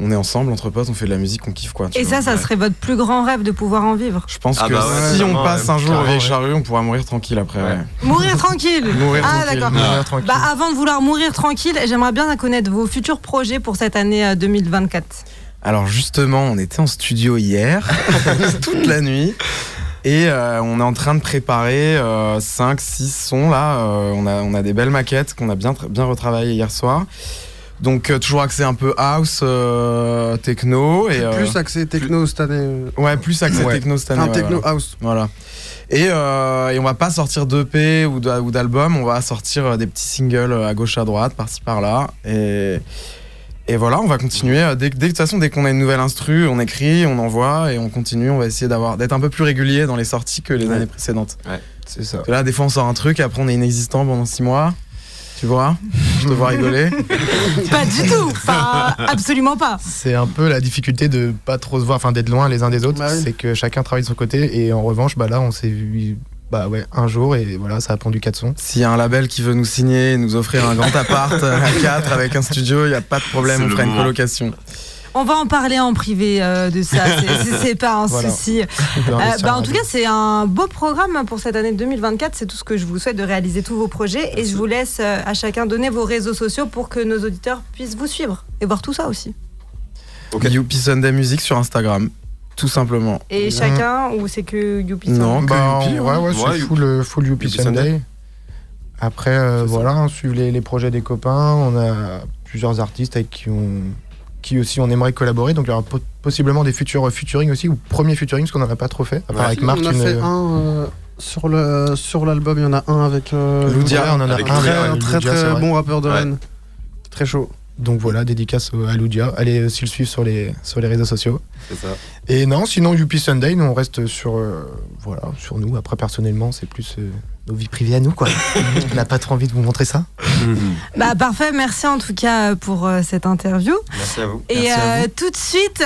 on est ensemble entre potes, on fait de la musique, on kiffe quoi. tu Et vois. ça, ça serait votre plus grand rêve de pouvoir en vivre. Je pense Ah que bah ouais, si on passe ouais. un jour au vieille ouais. charrue, on pourra mourir tranquille après. Ouais. ouais. Mourir tranquille. [laughs] Mourir ah tranquille. d'accord. Bah, avant de vouloir mourir tranquille, j'aimerais bien connaître vos futurs projets pour cette année euh, 2024. Alors justement, on était en studio hier, [laughs] toute la nuit, et euh, on est en train de préparer 5, 6 sons là. Euh, on, a, on a des belles maquettes qu'on a bien, bien retravaillées hier soir. Donc euh, toujours axé un peu house, euh, techno. Et, euh, Plus axé techno cette année. euh, ouais, plus Ouais. techno cette année. Un ouais, techno voilà. house. Voilà. Et, euh, et on va pas sortir d'EP ou d'a- ou d'album, on va sortir euh, des petits singles euh, à gauche à droite, par-ci par-là. Et, et voilà, on va continuer. Euh, Dès, dès, de toute façon, dès qu'on a une nouvelle instru, on écrit, on envoie et on continue. On va essayer d'avoir d'être un peu plus régulier dans les sorties que les Ouais. années précédentes. C'est ça. Parce que Là, des fois, on sort un truc, après, on est inexistant pendant six mois. Tu vois Je te vois rigoler. Pas du tout. Enfin, absolument pas. C'est un peu la difficulté de pas trop se voir, enfin d'être loin les uns des autres. Bah oui. C'est que chacun travaille de son côté et en revanche, bah là, on s'est vu bah ouais un jour et voilà, ça a pondu quatre sons. S'il y a un label qui veut nous signer, nous offrir un grand appart à 4 avec un studio, il n'y a pas de problème, on fera une moment. colocation. On va en parler en privé euh, de ça. [laughs] C'est- pas un Voilà. souci. [laughs] On Euh, bah, en tout cas, c'est un beau programme pour cette année 2024. C'est tout ce que je vous souhaite de réaliser tous vos projets. Et je vous laisse euh, à chacun donner vos réseaux sociaux pour que nos auditeurs puissent vous suivre et voir tout ça aussi. Ok. Youpi Sunday Music sur Instagram, tout simplement. Et chacun, ou c'est que Youpi ça Non, que Bah, Youpi, ouais, ouais, Ouais, c'est full, full Youpi Youpi Sunday. Sunday. Après, euh, voilà, hein, suivre les, les projets des copains. On a plusieurs artistes avec qui on, qui aussi on aimerait collaborer. Donc il y aura po- possiblement des futurs featuring aussi, ou premiers featuring, parce qu'on a pas trop fait. À part Ouais. avec Marc, on a une- fait un euh, sur le sur l'album. Il y en a un avec euh, Loudia, on en a Avec un. très très bon rappeur de Ouais. Rennes. Très chaud. Donc voilà, dédicace à Loudia. Allez aussi le suivre sur les, sur les réseaux sociaux. Ça. Et non, sinon Youpi Sunday, nous on reste sur, euh, voilà, sur nous. Après, personnellement, c'est plus euh, nos vies privées à nous, quoi. [laughs] on n'a pas trop envie de vous montrer ça. [laughs] Bah parfait, merci en tout cas pour euh, cette interview. Merci à vous. Et Merci à euh, tout de suite,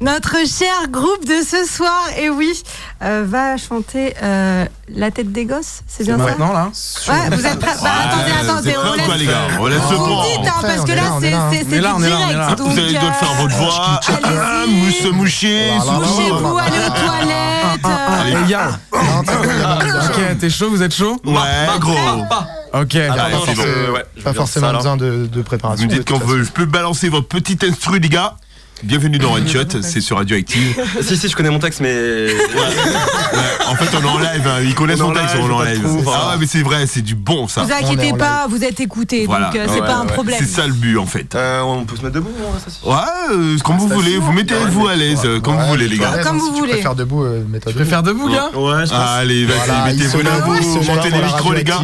notre cher groupe de ce soir, et oui, euh, va chanter euh, La tête des gosses, c'est bien ça Maintenant là Ouais, vous êtes prêts Bah attendez, attendez, on quoi, les laisse. gars On laisse le hein, parce on que est là, c'est direct. Vous allez devoir faire votre voix. Ah, mousse moucher. Couchez-vous, allez aux toilettes. Euh, Les gars Ok, t'es chaud, vous êtes chaud Ouais, gros. Ok. Ah, Pas forcément besoin de, de préparation. Vous me dites qu'on veut, je peux balancer votre petit instru, les gars. Bienvenue dans One Shot, c'est sur Radioactive. [laughs] Si, si, je connais mon texte, mais. Ouais, en fait, on est en live, hein. ils connaissent son texte, on est en live. Ah ouais, mais c'est vrai, c'est du bon ça. Vous inquiétez pas, vous êtes écoutés, Voilà. donc euh, c'est Ouais, pas un problème. C'est ça le but en fait. Euh, on peut se mettre debout, hein, ça Ouais, euh, comme vous voulez, vous mettez-vous à l'aise, euh, comme vous voulez, les gars. Comme vous voulez. Tu préfères debout, euh, mets-toi Tu préfères debout, gars Ouais, je. Allez, vas-y, mettez-vous lève montez les micros, les gars.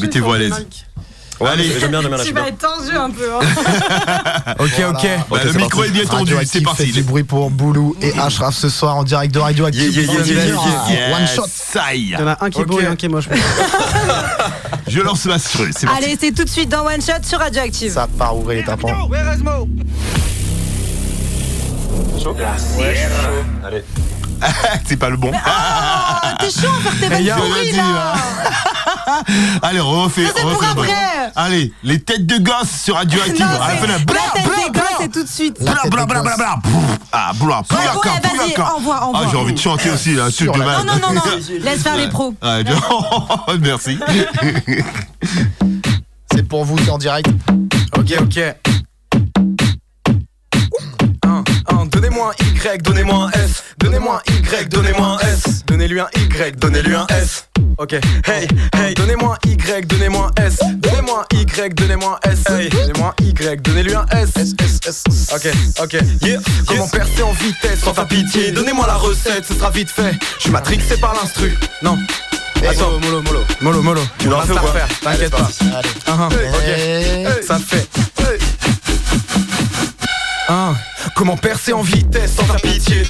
Mettez-vous à l'aise. Ouais, Allez. j'aime bien, j'aime bien, Tu vas être tendu un peu. hein. [laughs] Ok, ok. Bah, le micro est bien tendu, c'est parti. du bruit pour Boulou et Ashraf ce soir en direct de Radioactive. Yeah, yeah, yeah, yeah, yeah, One shot. Ça y Il y en a un qui est beau Ok. et un qui est moche. [laughs] Je lance ma c'est. Allez, c'est tout de suite dans One Shot sur Radioactive. Ça part ouvrir les Ouais, chaud. Allez. [laughs] C'est pas le bon. Ah, t'es chaud à faire tes vannes je pourries dit, là [laughs] Allez, on refait. Ça, c'est on pour après. Allez, les têtes de gosses sur Radioactive. Non, À la c'est- fin, la bla, tête bla, bla. gosses, c'est tout de suite. La Bla, tête bla, des bla, bla, gosses. bla. Ah, bla, bla. envoie, Ah, envoie. j'ai envie de chanter aussi, là, truc de Non, mal. non, non, non, [laughs] laisse faire les pros. Ah. Merci. C'est pour vous, c'est en direct. Ok, ok. Donnez-moi un Y, donnez-moi un S. Donnez-moi un Y, donnez-moi un S. Donnez-lui un Y, donnez-lui un S. Ok, hey, hey, donnez-moi un Y, donnez-moi un S. Donnez-moi un Y, donnez-moi un S. Hey, donnez-moi un Y, donnez-lui un S. S, S, S. Ok, ok, yeah. Comment percer en vitesse sans faire pitié? Donnez-moi la recette, ce sera vite fait. Je suis matrixé par l'instru. Non. Attends, mollo, mollo, mollo, mollo. Tu fais se ou quoi? t'inquiète pas. Allez. Ah, ah, ok, ça fait. Comment percer en vitesse sans faire pitié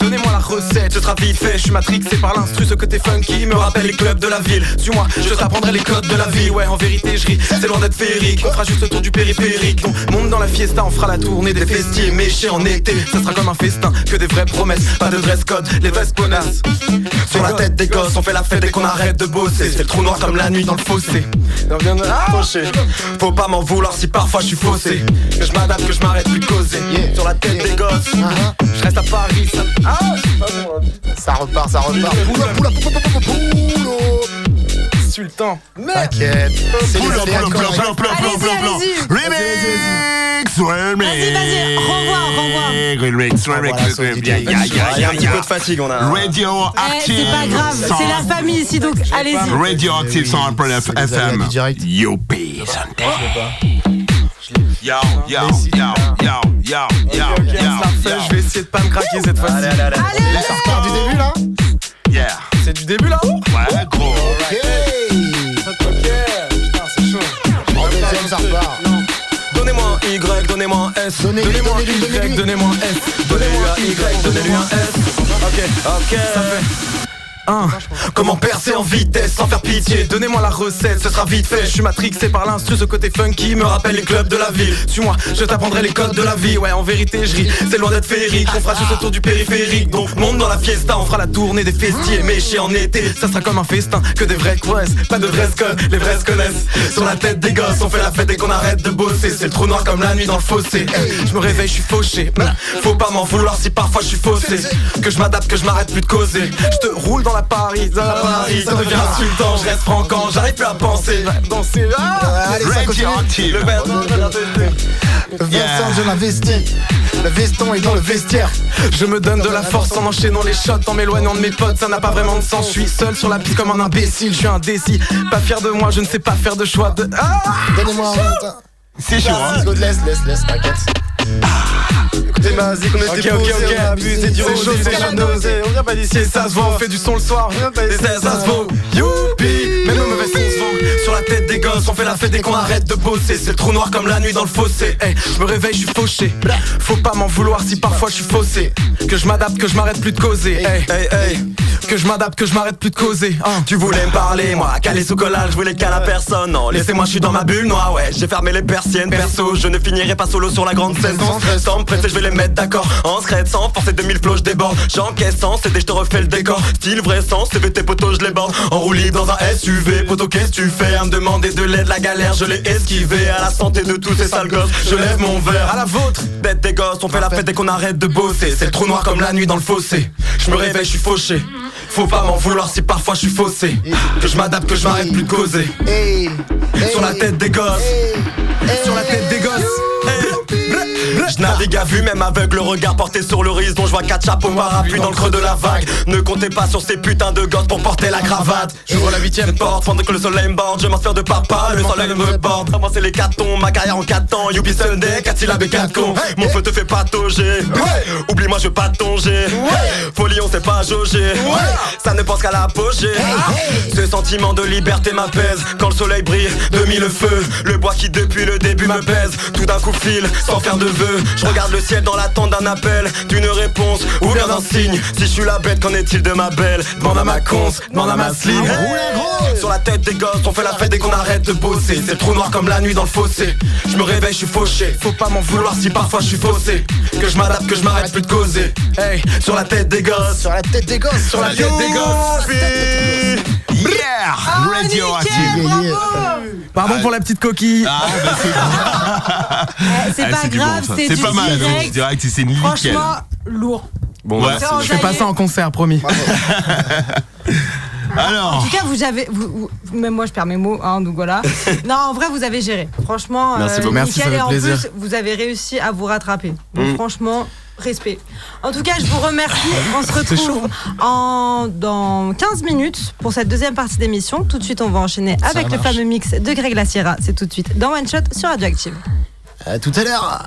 ce sera vite fait Je suis matrixé par l'instru, ce côté funky Me rappelle les clubs de la ville Suis-moi, je t'apprendrai les codes de la vie Ouais, en vérité, je ris, c'est loin d'être féerique On fera juste le tour du périphérique Donc, monte dans la fiesta, on fera la tournée des festiers Méchés en été, ça sera comme un festin Que des vraies promesses, pas de dress code Les vrais bonasses Sur la tête des gosses, on fait la fête dès qu'on arrête de bosser C'est le trou noir comme la nuit dans le fossé. Faut pas m'en vouloir si parfois je suis faussé. que je m'adapte, que je m'arrête plus causer. Sur la tête des gosses Je reste à Paris. Ah. Ça repart, ça repart. Poula, poula, poula, poula, poula. Sultan T'inquiète. C'est Poula, les aléas poula, poula, corrects. poula, poula, poula, poula. Allez-y, Remix, remix. Vas-y, vas-y, renvoie, renvoie. Remix, remix, voilà, son remix. DJ. Ya, ya, ya, Il y a un petit peu de fatigue, on a. Radio Eh, Active. c'est pas grave, c'est la famille ici donc allez-y. Radio Active 101.9 C'est les aléas FM. Youpi, Sunday. Yo, yo, yo, yo, yo, yo, Ok, yo, je vais essayer de pas me craquer cette fois-ci. Allez, allez, allez. Allez, Ça repart du début là. Yeah. C'est du début là Ouais, gros. Ok. Ok, putain c'est chaud. En deuxième, ça repart. Donnez-moi un Y, donnez-moi un S. Donnez-moi un Y, donnez-moi un S. Donnez-moi un Y, donnez-lui un S. Ok, ok. Ça fait un. Comment percer en vitesse sans faire pitié Donnez-moi la recette, ce sera vite fait. Je suis matrixé par l'instru, ce côté funky Me rappelle les clubs de la ville. Suis-moi, je t'apprendrai les codes de la vie. Ouais, en vérité, je ris, c'est loin d'être féerique. On fera juste le tour du périphérique. Donc monte dans la fiesta, on fera la tournée des festiers. Méchés en été, ça sera comme un festin. Que des vrais quest, pas de dress code Les vrais se connaissent, sur la tête des gosses On fait la fête dès qu'on arrête de bosser. C'est le trou noir comme la nuit dans le fossé. Je me réveille, je suis fauché. Faut pas m'en vouloir si parfois je suis faussé. Que je m'adapte, que je m'arrête plus de causer. Je te roule dans la Paris, dans la Paris Ça devient insultant, je reste franquant J'arrive plus à penser, danser ah Allez, ça continue. Le Vincent, je l'investis. Le veston est dans le vestiaire. Je me donne de la force en enchaînant les shots, en m'éloignant de mes potes, ça n'a pas vraiment de sens. Je suis seul sur la piste comme un imbécile, je suis indécis. Pas fier de moi, je ne sais pas faire de choix de. Ah Donnez-moi un. C'est chaud, hein. Laisse, laisse, laisse, t'inquiète. Écoutez, Mazik, on était on a abusé c'est chaud, c'est. On vient pas d'ici, ça se voit, on fait du son le soir. On vient pas Et d'ici. ça, se vaut. Youpi Même mauvais. Sur la tête des gosses, on fait la fête dès qu'on arrête de bosser. C'est le trou noir comme la nuit dans le fossé. Hey, je me réveille, je suis fauché. Faut pas m'en vouloir si parfois je suis faussé. Que je m'adapte, que je m'arrête plus de causer. Hey, hey, hey. Que je m'adapte, que je m'arrête plus de causer. Hein. Tu voulais me parler, moi, calé sous collage, je voulais qu'à la personne. Non, laissez-moi, je suis dans ma bulle noire, ouais. J'ai fermé les persiennes, perso. Je ne finirai pas solo sur la grande scène. Sans stress, sans me presser, je vais les mettre d'accord. En secret, sans forcer 2000 flots, je déborde. J'encaisse sans céder, je te refais le décor. Style vrai, sans CV, tes potos, je les borde. En roue libre dans un SUV, poto, qu'est-ce que tu fais À me demander de l'aide, la galère, je l'ai esquivé. À la santé de tous ces sales gosses, je lève mon verre. À la vôtre Bête des gosses, on fait la fête dès qu'on arrête de bosser. C'est le trou noir comme la nuit dans le fossé. Je me réveille, je suis fauché. Faut pas m'en vouloir si parfois je suis faussé. Que je m'adapte, que je m'arrête plus de causer. Sur la tête des gosses. Sur la tête des gosses Je navigue à vue, même avec le regard porté sur l'horizon. Je vois quatre chapeaux parapluies dans le creux de la vague. Ne comptez pas sur ces putains de gosses pour porter la cravate. J'ouvre la huitième porte pendant que le soleil me borde. Je m'inspire de papa, le soleil me borde. Vraiment, c'est les cartons, ma carrière en 4 temps. Youpi Sunday, 4 syllabes et 4 cons. Mon feu te fait patauger. Oublie-moi, je veux pas tonger. Folie, on sait pas jauger. Ça ne pense qu'à l'apogée. Ce sentiment de liberté m'apaise. Quand le soleil brille, de mille feux. Le bois qui depuis le début me pèse. Tout d'un coup file, sans faire de Je regarde le ciel dans l'attente d'un appel, d'une réponse ou bien d'un signe. Si je suis la bête, qu'en est-il de ma belle? Demande à ma conce, demande à ma slim. Sur la tête des gosses, on fait la fête dès qu'on arrête de bosser. C'est le trou noir comme la nuit dans le fossé. Je me réveille, je suis fauché. Faut pas m'en vouloir si parfois je suis faussé. Que je m'adapte, que je m'arrête plus de causer. Hey, sur la tête des gosses. Sur la tête des gosses. Sur la tête des gosses. Yeah Pardon pour la petite coquille Ah, bah c'est [laughs] C'est Ah, pas grave, bon, c'est pas mal, direct. direct, c'est nickel. Franchement, lourd. Bon, Ouais. bah, Je fais pas ça en concert, promis [laughs] [laughs] En tout cas, vous avez, vous, vous- même moi je perds mes mots, hein, donc voilà. [laughs] non, en vrai, vous avez géré. Franchement, Merci euh. Merci, ça et en plaisir. plus, vous avez réussi à vous rattraper. Donc Mm. franchement, respect. En tout cas, je vous remercie. On se [laughs] retrouve en, dans 15 minutes pour cette deuxième partie d'émission. Tout de suite, on va enchaîner avec le fameux mix de Greg Laciera. C'est tout de suite dans One Shot sur Radioactive. À tout à l'heure.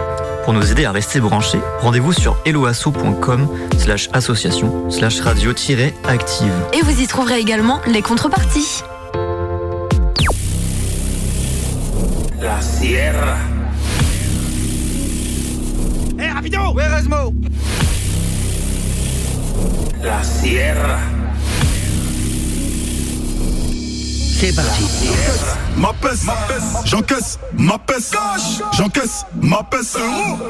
Pour nous aider à rester branchés, rendez-vous sur helloasso.com slash association slash radio-active. Et vous y trouverez également les contreparties. La Sierra. Hé, rapido Ouais, Erasmo La Sierra. C'est parti. Ma pèse, j'encaisse, ma pèse, j'encaisse, ma pèse,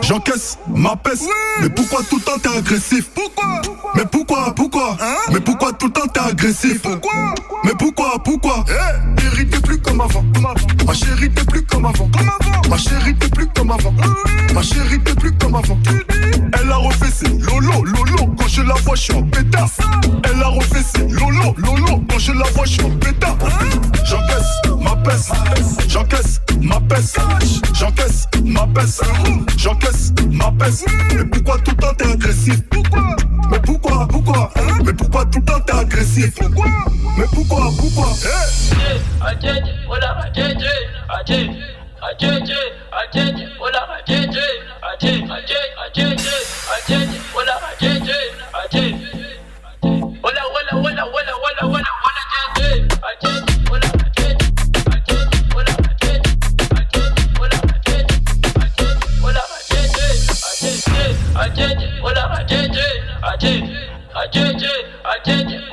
j'encaisse, ma pèse. Mais pourquoi tout le temps t'es agressif? Pourquoi? Mais pourquoi, pourquoi? Mais pourquoi tout le temps t'es agressif? Pourquoi? Mais pourquoi, pourquoi? Eh, Chérie, t'es plus comme avant. Ma chérie, t'es plus comme avant. Ma chérie, t'es plus comme avant. Ma chérie, t'es plus comme avant. Elle a refait ses lolo, lolo. Quand je la vois, je suis en. Elle a refait ses lolo, lolo. Quand je la vois, je suis en pétasse. J'encaisse ma pèse, j'encaisse ma pèse, j'encaisse ma pèse, j'encaisse ma pèse. Mais pourquoi tout le temps t'es agressif Pourquoi Mais pourquoi, pourquoi Mais pourquoi tout le temps t'es agressif Pourquoi Mais pourquoi, pourquoi So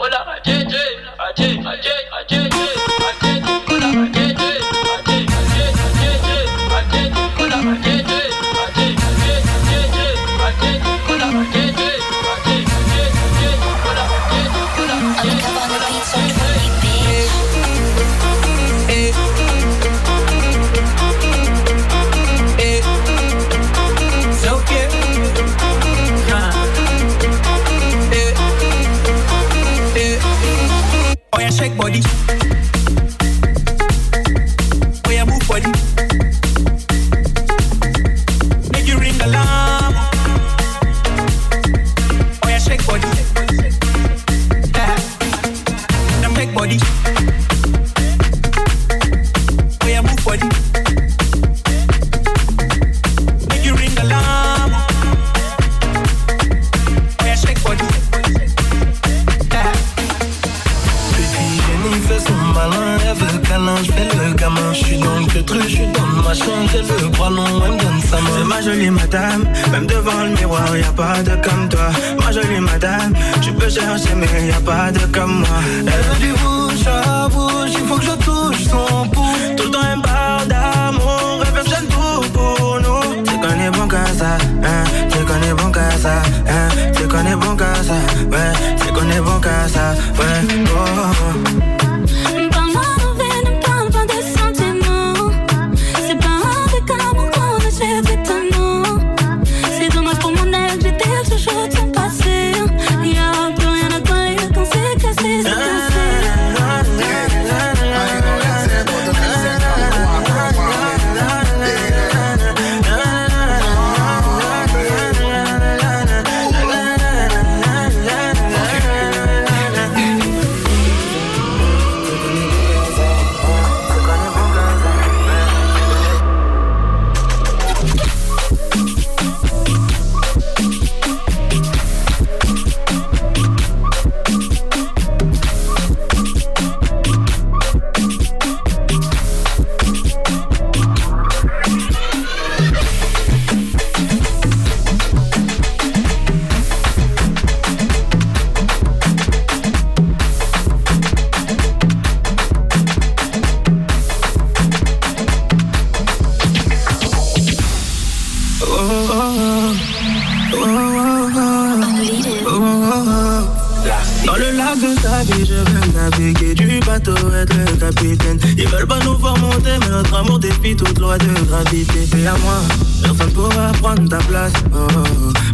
toute loi de gravité. Et à moi, personne pourra prendre ta place. Oh.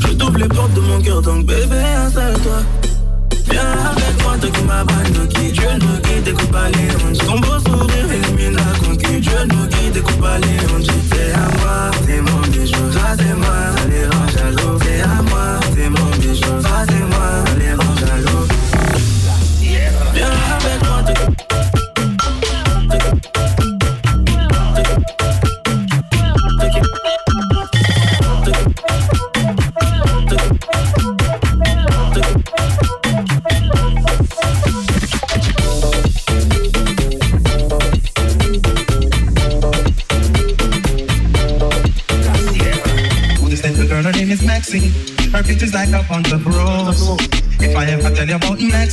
Je t'ouvre les portes de mon cœur, donc bébé, installe-toi. Viens avec moi, toi qui m'abandonne, qui Dieu nous guide, découpe pas les hanches. Ton beau sourire élimine la conquête. Dieu nous guide, découpe pas les. T'es à moi, t'es mon bijou. Toi, c'est moi, ça les rend jaloux. T'es à moi, t'es mon bijou. Toi, c'est moi, ça les rend jaloux. Viens avec moi, toi.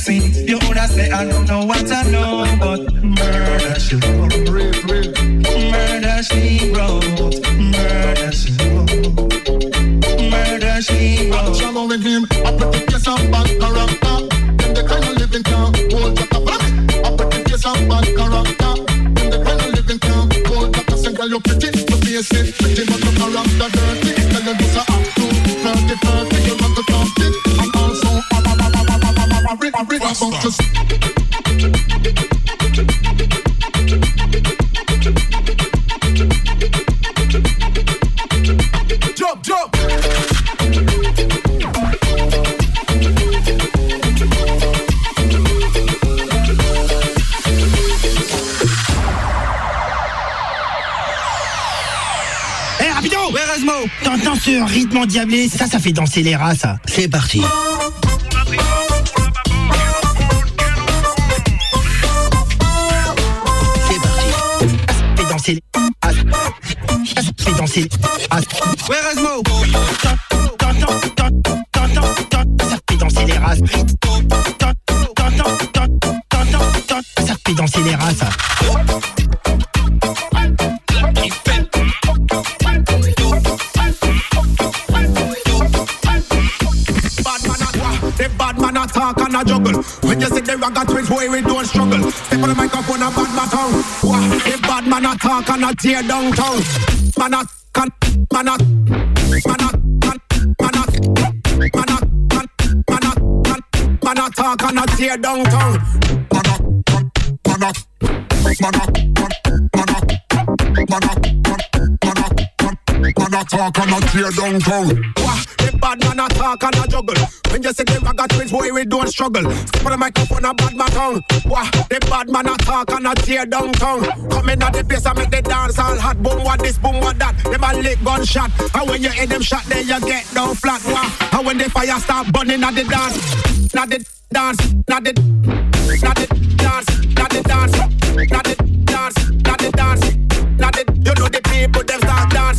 Maxine, you would have say I don't know what I Ce rythme endiablé Ça, ça fait danser les rats, ça. C'est parti. Talk and a tear down town. Man a can, man a, man a, man, man a, man a, man, man a, man, man a talk and a tear down town. Man a, man a, man a, man a, man a, man a, man a talk and a tear down town. A talk and a juggle. When you see the ragga twins, boy, we don't struggle. Step the microphone, a bad man tongue. Wah, the bad man a talk and a tear down town. Come in at the place and make the dance all hot. Boom, what this, boom, what that. Them a lick gunshot. And when you hit them shot, then you get down flat. Wah, and when the fire start burning at the dance, not the dance, not the, not the dance, not the dance, not the dance, not the dance, not the. You know the people them start dance.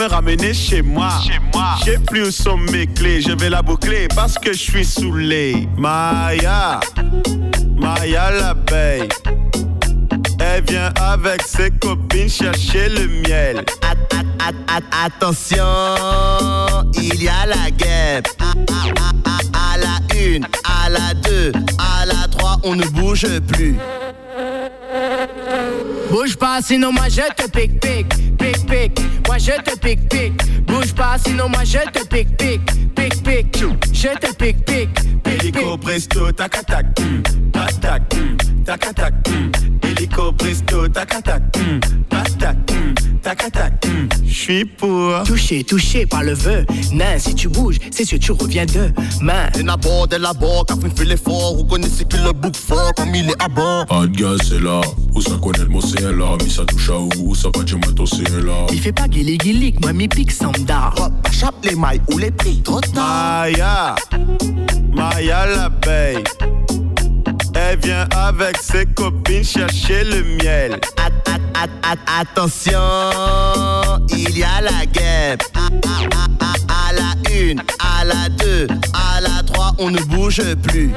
Me ramener chez moi. J'ai plus où sont mes clés, je vais la boucler parce que je suis saoulé. Maya, Maya l'abeille, Elle vient avec ses copines chercher le miel. At- at- at- at- attention, il y a la guêpe. À, à- à- à- à la une, à la deux, à la trois, on ne bouge plus. Bouge pas, sinon moi je te pique, pique, pique, pique. Moi je te pique, pique. Bouge pas, sinon moi je te pique, pique, pique, pique. Je te pique, pique, pique, Hélico presto, tac tac, tac tac, tac tac. Hélico presto, tac tac, tac tac, tac tac. Je suis pour. Touché, touché par le vœu. Nain, si tu bouges, c'est sûr tu reviens de main. Et d'abord, de là-bas, quand on fait l'effort, vous connaissez que le bouc fort comme il est à bord. Pas de gaz, c'est là. Où ça connaît le mot, c'est là. Mais ça touche à où Où ça va, dis-moi, toi, c'est là. Il fait pas guili guili, moi mi pique ça me da. Chape les mailles ou les prix, trop tard. Maya, Maya l'abeille. Elle vient avec ses copines chercher le miel. At- at- at- at- attention, il y a la guêpe. À, à- à- à- à la une, à la deux, à la trois, on ne bouge plus.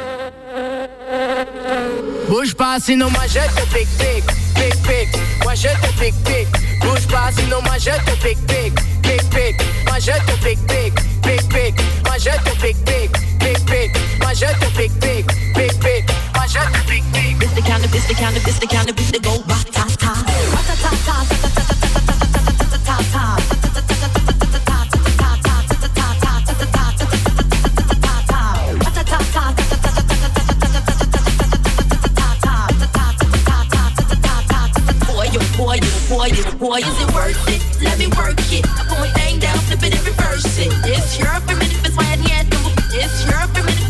Bouge pas, sinon moi je te pique, pique, pique, pique. Moi je te pique, pique. Bouge pas, sinon moi je te pique, pique, pique, pique. Moi je te pique, pique, pique, pique. Moi je te pique, pique, pique, pique. Moi je te pique, pique, check. This the kind of, this the kind of, this the kind of beat that go ba ta ta, ba ta ta ta ta ta ta ta ta ta ta ta ta ta. boy, is it, boy, is it worth it? Let me work it. I put my thing down, flip it and reverse it. It's your minute, it's why I had to. It's your minute.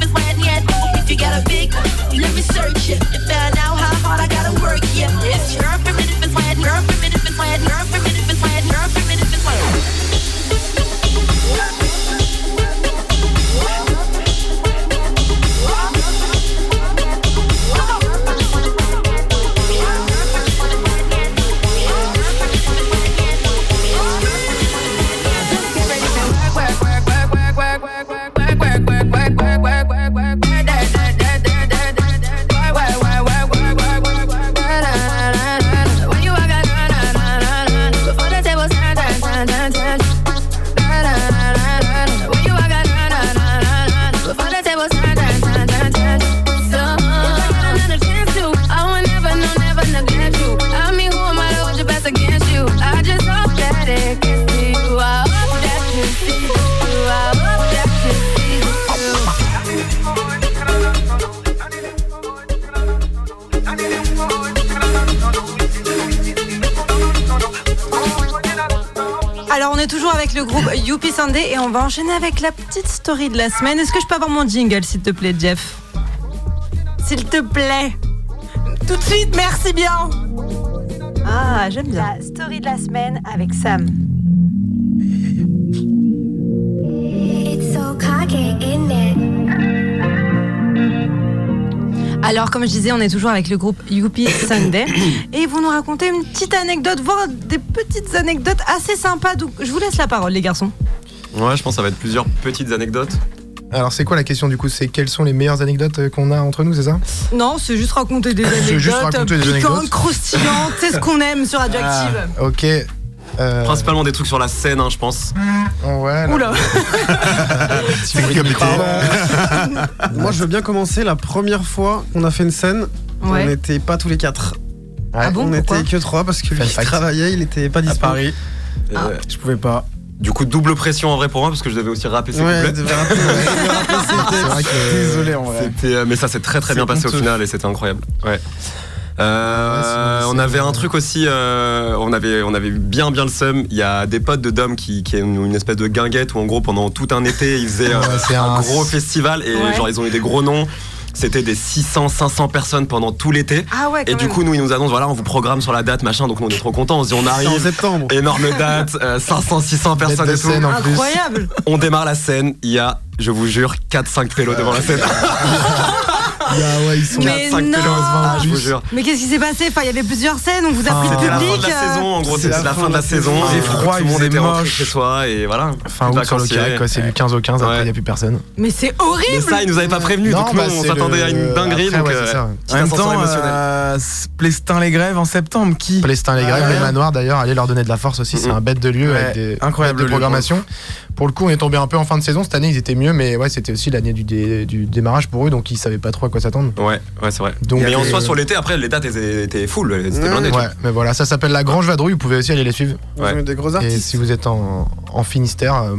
You got a big one, let me search it. And find out how hard I gotta work, yeah. It's your permit if it's wet, your permit if it's wet, your permit if it's wet, on va enchaîner avec la petite story de la semaine. Est-ce que je peux avoir mon jingle, s'il te plaît, Jeff? S'il te plaît. Tout de suite, merci bien. Ah, j'aime bien. La story de la semaine avec Sam. It's so cocky, isn't it? Alors, comme je disais, on est toujours avec le groupe Youpi [coughs] Sunday et ils vont nous raconter une petite anecdote, voire des petites anecdotes assez sympas. Donc, je vous laisse la parole, les garçons. Ouais, je pense que ça va être plusieurs petites anecdotes. Alors, c'est quoi la question du coup? C'est quelles sont les meilleures anecdotes euh, qu'on a entre nous, c'est ça? Non, c'est juste raconter des [laughs] C'est juste anecdotes raconter des piquantes, anecdotes. croustillantes. C'est ce qu'on aime sur [laughs] Radioactive. Ok. euh, Principalement des trucs sur la scène, hein, je pense. Ouais. Oula. [laughs] Moi, je veux bien commencer la première fois qu'on a fait une scène. Ouais. On n'était pas tous les quatre. Ah bon, on pourquoi? était que trois parce que lui fact. travaillait, il était pas dispo. Paris. Ah. Je pouvais pas. Du coup, double pression en vrai pour moi parce que je devais aussi rapper ses Ouais, couplets. [laughs] Désolé, en vrai. C'était, euh, mais ça s'est très très bien passé au final et c'était incroyable. Ouais. Euh, on avait un truc aussi, euh, on avait on avait bien bien le seum. Il y a des potes de Dom qui, qui ont une, espèce de guinguette où en gros pendant tout un été ils faisaient euh, Ouais, un, un- gros festival et Ouais. genre ils ont eu des gros noms. C'était des 600, 500 personnes pendant tout l'été. Ah ouais, Et du coup, nous, ils nous annoncent, voilà, on vous programme sur la date, machin. Donc, nous, on est trop contents. On se dit, on arrive. En septembre. Énorme [laughs] date, euh, 500, 600 personnes et tout. plus. Incroyable. On démarre la scène. Il y a, je vous jure, 4-5 pélos devant la scène. [laughs] Ah ouais, ils sont Mais 4-5 non. télé en ce moment, Ah, je vous jure. Mais qu'est-ce qui s'est passé Enfin, il y avait plusieurs scènes, on vous a pris le C'était la fin public. de la euh, saison, en gros, c'était la fin de la saison. Il froid, tout le monde était rentré chez soi et voilà. Fin août sur le quoi, c'est du 15 au 15, après il n'y a plus personne. Mais c'est horrible Mais ça, ils nous avaient pas prévenu, Non, donc nous, bah, on c'est s'attendait à une dinguerie. euh, c'est En même temps, euh, Plestin les grèves en septembre, qui Plestin les grèves, Ah ouais. les manoirs d'ailleurs, allez leur donner de la force aussi, c'est un bête de lieu avec des incroyable avec des lieu, programmations. Pour le coup, on est tombé un peu en fin de saison, cette année ils étaient mieux, mais ouais, c'était aussi l'année du, dé- du démarrage pour eux, donc ils savaient pas trop à quoi s'attendre. Ouais, ouais, c'est vrai. Donc, mais en euh, soi, sur l'été, après, les dates étaient, étaient full, c'était blindé. Ouais, mais voilà, ça s'appelle la Grange Vadrouille, vous pouvez aussi aller les suivre. Des gros Et artistes. si vous êtes en, en Finistère, euh,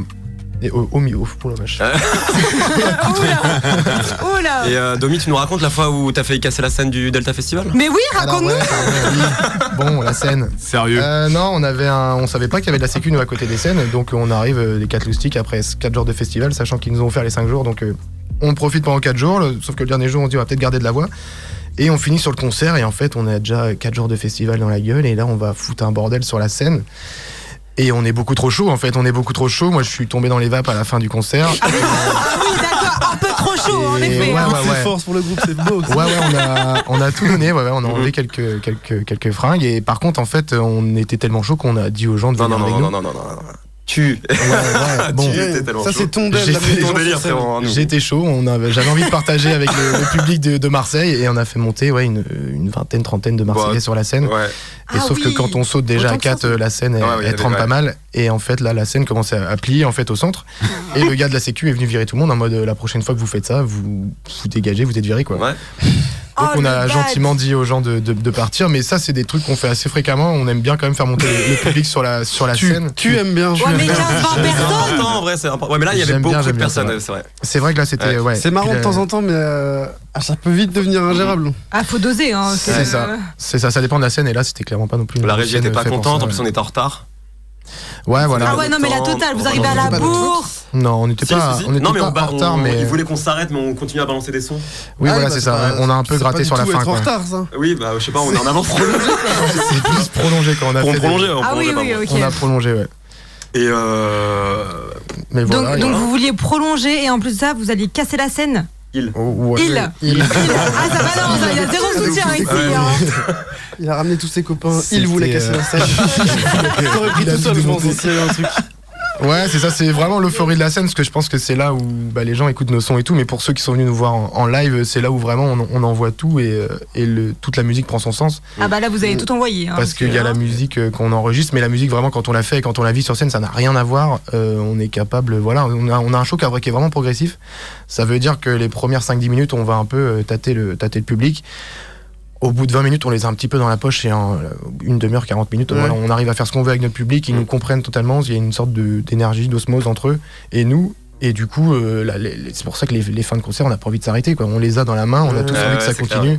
et au, au milieu, oh la vache. Oula Et euh, Domi, tu nous racontes la fois où t'as failli casser la scène du Delta Festival? Mais oui, raconte-nous ouais. Bon, la scène. Sérieux Euh, Non, on avait un, on savait pas qu'il y avait de la sécu nous à côté des scènes, donc on arrive euh, les 4 loustiques après 4 jours de festival, sachant qu'ils nous ont offert les 5 jours, donc euh, on profite pendant 4 jours, le- sauf que le dernier jour on se dit on va peut-être garder de la voix. Et on finit sur le concert et en fait on a déjà 4 jours de festival dans la gueule et là on va foutre un bordel sur la scène. Et on est beaucoup trop chaud en fait, on est beaucoup trop chaud. Moi je suis tombé dans les vapes à la fin du concert. Ah oui, d'accord, un peu trop chaud en Et effet. ouais, hein. ouais, ouais. force pour le groupe, c'est beau. Ouais, ouais, on a, on a tout donné, ouais, ouais, on a enlevé quelques, quelques, quelques fringues. Et par contre, en fait, on était tellement chaud qu'on a dit aux gens de Non, venir non, avec non, nous. non, non, non, non, non. Tu. Ouais, [laughs] ouais, bon. Tu Ça, c'est ton délire, hein. J'étais chaud, on avait- j'avais envie de partager avec le, le public de, de Marseille et on a fait monter ouais, une, une vingtaine, trentaine de Marseillais Ouais. sur la scène. Ouais. Et Ah sauf que quand on saute déjà Autant à que 4, la scène elle, elle avait- pas mal. Et en fait, là, la scène commençait à, à plier en fait au centre. et le gars de la Sécu est venu virer tout le monde en mode euh, la prochaine fois que vous faites ça, vous vous dégagez, vous êtes viré quoi. Donc Oh, on a gentiment dit aux gens de, de- de partir, mais ça c'est des trucs qu'on fait assez fréquemment. On aime bien quand même faire monter le, le public sur la, sur la Tu, scène. tu aimes bien. Ouais, mais 15-20 C'est personnes important en vrai, c'est important. Ouais, mais là, il y avait bien, beaucoup de personnes, c'est vrai. C'est vrai que là c'était Ouais. ouais. C'est marrant de temps en temps, mais euh, ah, ça peut vite devenir ingérable. Ah, faut doser, hein. C'est ça, c'est ça, ça dépend de la scène et là c'était clairement pas non plus. La régie était pas pour contente, en plus on était en retard. Ouais, voilà. Ah ouais, non, mais la totale, vous arrivez à la bourse. Non, on n'était Si, pas, si, si. on était non, mais pas on, en retard, on- mais Ils voulaient qu'on s'arrête, mais on continue à balancer des sons. oui, Ah voilà, bah, c'est ça. pas- On a un peu gratté sur la fin. en retard, ça. Oui, bah je sais pas, on est en avance prolongé. [laughs] C'est plus prolongé quand on a Pour fait. on Ah oui, oui, ok. On a prolongé, ouais. Et euh. Mais Donc, voilà. et donc voilà. vous vouliez prolonger et en plus de ça, vous alliez casser la scène Il. Oh, ouais. Il. Il. Ah, ça balance, il y a zéro soutien ici. hein. Il a ramené tous ses copains. Il voulait casser euh, la. [laughs] T'aurais pris a tout seul, je pense, un truc. Ouais, c'est ça, c'est vraiment l'euphorie de la scène, parce que je pense que c'est là où bah, les gens écoutent nos sons et tout, mais pour ceux qui sont venus nous voir en, en live, c'est là où vraiment on, on envoie tout et, euh, et le, toute la musique prend son sens. Ah bah là, vous avez tout envoyé. hein, parce qu'il y a que, la musique euh, qu'on enregistre, mais la musique vraiment quand on la fait et quand on la vit sur scène, ça n'a rien à voir. Euh, on est capable, voilà, on a, on a un show qui est vraiment progressif. Ça veut dire que les premières 5-10 minutes, on va un peu euh, tâter le, tâter le public. Au bout de 20 minutes, on les a un petit peu dans la poche et en euh, une demi-heure, 40 minutes, Ouais. on arrive à faire ce qu'on veut avec notre public, ils nous comprennent totalement, il y a une sorte d'énergie, d'osmose entre eux et nous. Et du coup, euh, c'est pour ça que les, les fins de concert, on n'a pas envie de s'arrêter. On les a dans la main, on a tous Ouais, envie que ça clair, continue.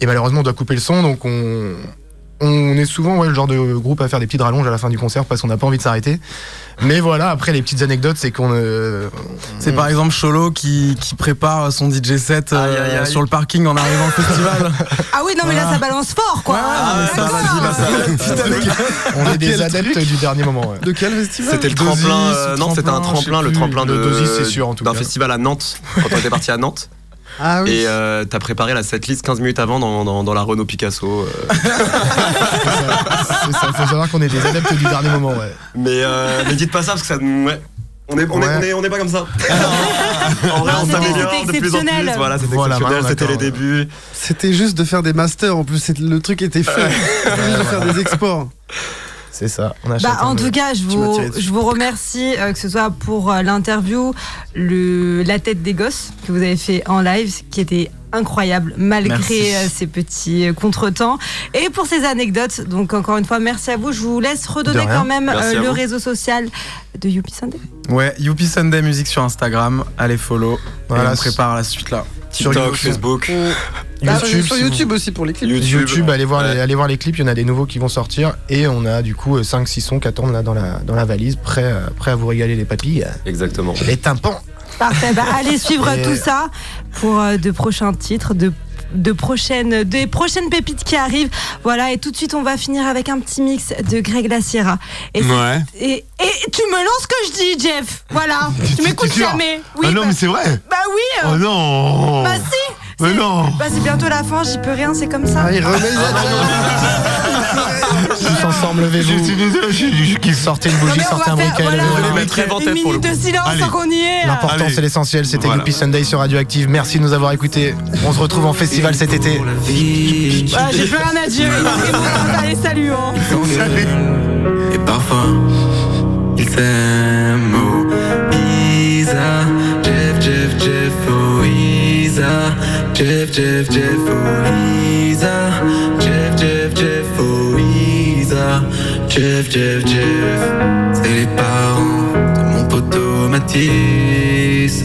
Et malheureusement, on doit couper le son, donc on, on est souvent ouais, le genre de groupe à faire des petites rallonges à la fin du concert parce qu'on n'a pas envie de s'arrêter. Mais voilà, après les petites anecdotes, c'est qu'on. euh, C'est par exemple Cholo qui, qui prépare son DJ set euh, Aïe, aïe, aïe. sur le parking en arrivant au festival. [laughs] Ah oui, non, mais là, ça balance fort, quoi. Ah, ça, [laughs] on est des adeptes truc du dernier moment. ouais. De quel festival C'était le tremplin. euh, non, c'était un tremplin, le tremplin de. Dosis, c'est sûr, en tout D'un festival à Nantes, quand on était parti à Nantes. Ah oui. Et euh, t'as préparé la setlist 15 minutes avant dans, dans, dans la Renault Picasso. euh. [laughs] C'est ça, faut savoir qu'on est des adeptes du dernier moment. Ouais. mais, euh, mais dites pas ça parce que ça. Ouais. On est, on, est, on, est, on est pas comme ça. [laughs] en vrai, Non, on c'était- s'améliore c'était de plus en plus. exceptionnel. Voilà, c'était Voilà, c'était les débuts. C'était juste de faire des masters en plus, c'est- le truc était fait. C'était juste de faire des exports. C'est ça. On achète Bah, en tout cas, je vous, je vous remercie, euh, que ce soit pour euh, l'interview, le, la tête des gosses que vous avez fait en live, qui était incroyable, malgré Merci. euh, ces petits euh, contretemps, et pour ces anecdotes. Donc, encore une fois, merci à vous. Je vous laisse redonner quand même euh, le vous. réseau social de Youpi Sunday. Ouais, Youpi Sunday Music sur Instagram, allez follow. Voilà, et on prépare la suite là. Sur TikTok, YouTube. Facebook, [laughs] Bah, YouTube, sur YouTube aussi pour les clips. YouTube. YouTube, allez voir, Ouais. les, allez voir les clips, il y en a des nouveaux qui vont sortir et on a du coup 5-6 sons qui attendent là dans la, dans la valise, prêts à- prêts à vous régaler les papilles, Exactement. les tympans. Parfait. Bah, allez suivre Et- tout ça pour euh, de prochains titres, de de prochaines, des prochaines pépites qui arrivent. Voilà, et tout de suite, on va finir avec un petit mix de Greg La Sierra. Et, Ouais. et, et tu me lances ce que je dis, Jeff. Voilà, [laughs] tu m'écoutes jamais. Oui, ah non, bah, mais c'est vrai bah oui. euh, Oh non Bah si Mais non Bah, c'est bientôt la fin, j'y peux rien, c'est comme ça. Ah, il remet [laughs] Tous ensemble, levez-vous. Je suis désolé, qui une bougie, va un briquet. voilà, on va mettre Une minute de silence Allez. sans qu'on y est. L'important, c'est l'essentiel. C'était Voilà. Youpi Sunday sur Radioactive. Merci de nous avoir écoutés. On se retrouve en festival cet été. Voilà, j'ai plus rien à dire. [laughs] Allez, salut. Hein. Et parfois, ils s'aiment. Oh, Isa, Jeff, Jeff, Jeff, oh, Isa, Jeff, Jeff, Jeff, oh, Isa, Jeff, Jeff, Jeff, Isa, Jeff, Jeff, Jeff. C'est les parents de mon poteau Matisse.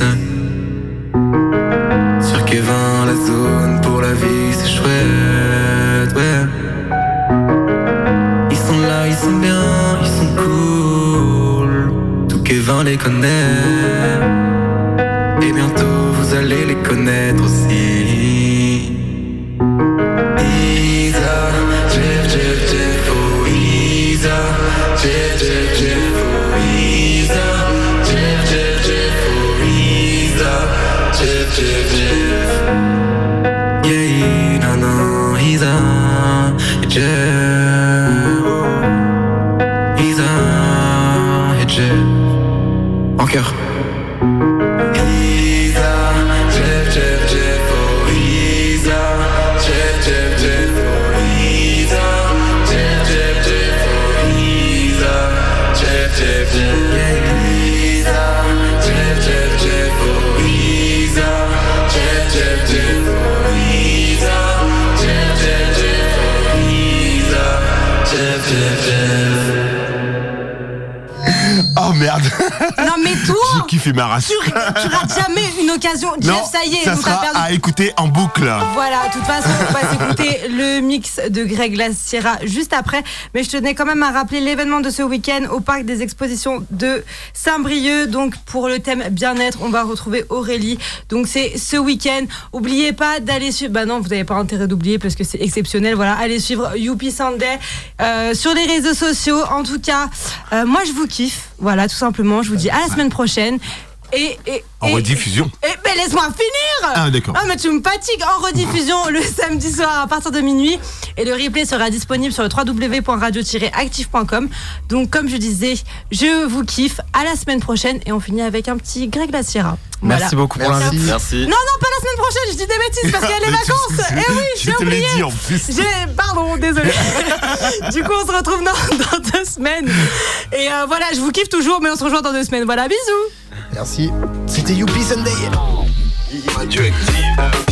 Sur Kevin, la zone pour la vie, c'est chouette, ouais. Ils sont là, ils sont bien, ils sont cool. Tout Kevin les connaît. Merde Non, mais toi, [laughs] J'ai kiffé ma race. tu, tu rates jamais une occasion. Non, Jeff, ça y est, ça sera perdu. à écouter en boucle. Voilà, de toute façon, on va s'écouter [laughs] le mix de Greg Laciera juste après. Mais je tenais quand même à rappeler l'événement de ce week-end au parc des expositions de Saint-Brieuc. Donc, pour le thème bien-être, on va retrouver Aurélie. Donc, c'est ce week-end. Oubliez pas d'aller suivre. Bah non, vous n'avez pas intérêt d'oublier parce que c'est exceptionnel. Voilà, allez suivre Youpi Sunday euh, sur les réseaux sociaux. En tout cas, euh, moi, je vous kiffe. Voilà, tout simplement. Je vous dis à la semaine prochaine. Et, et, En et- rediffusion. eh ben laisse-moi finir Ah, d'accord. Ah mais tu me fatigues en rediffusion le [laughs] samedi soir à partir de minuit et le replay sera disponible sur le www.radio-active.com donc comme je disais je vous kiffe à la semaine prochaine et on finit avec un petit Greg Laciera Merci beaucoup pour Merci. l'invite. Merci. non non pas la semaine prochaine je dis des bêtises parce qu'il y a [laughs] les Mais vacances eh oui Je j'ai oublié dit en plus. j'ai- Pardon, désolé. [laughs] du coup, on se retrouve dans, dans deux semaines. Et euh, voilà, je vous kiffe toujours, mais on se rejoint dans deux semaines. Voilà, bisous. Merci. C'était Youpi Sunday. Ay,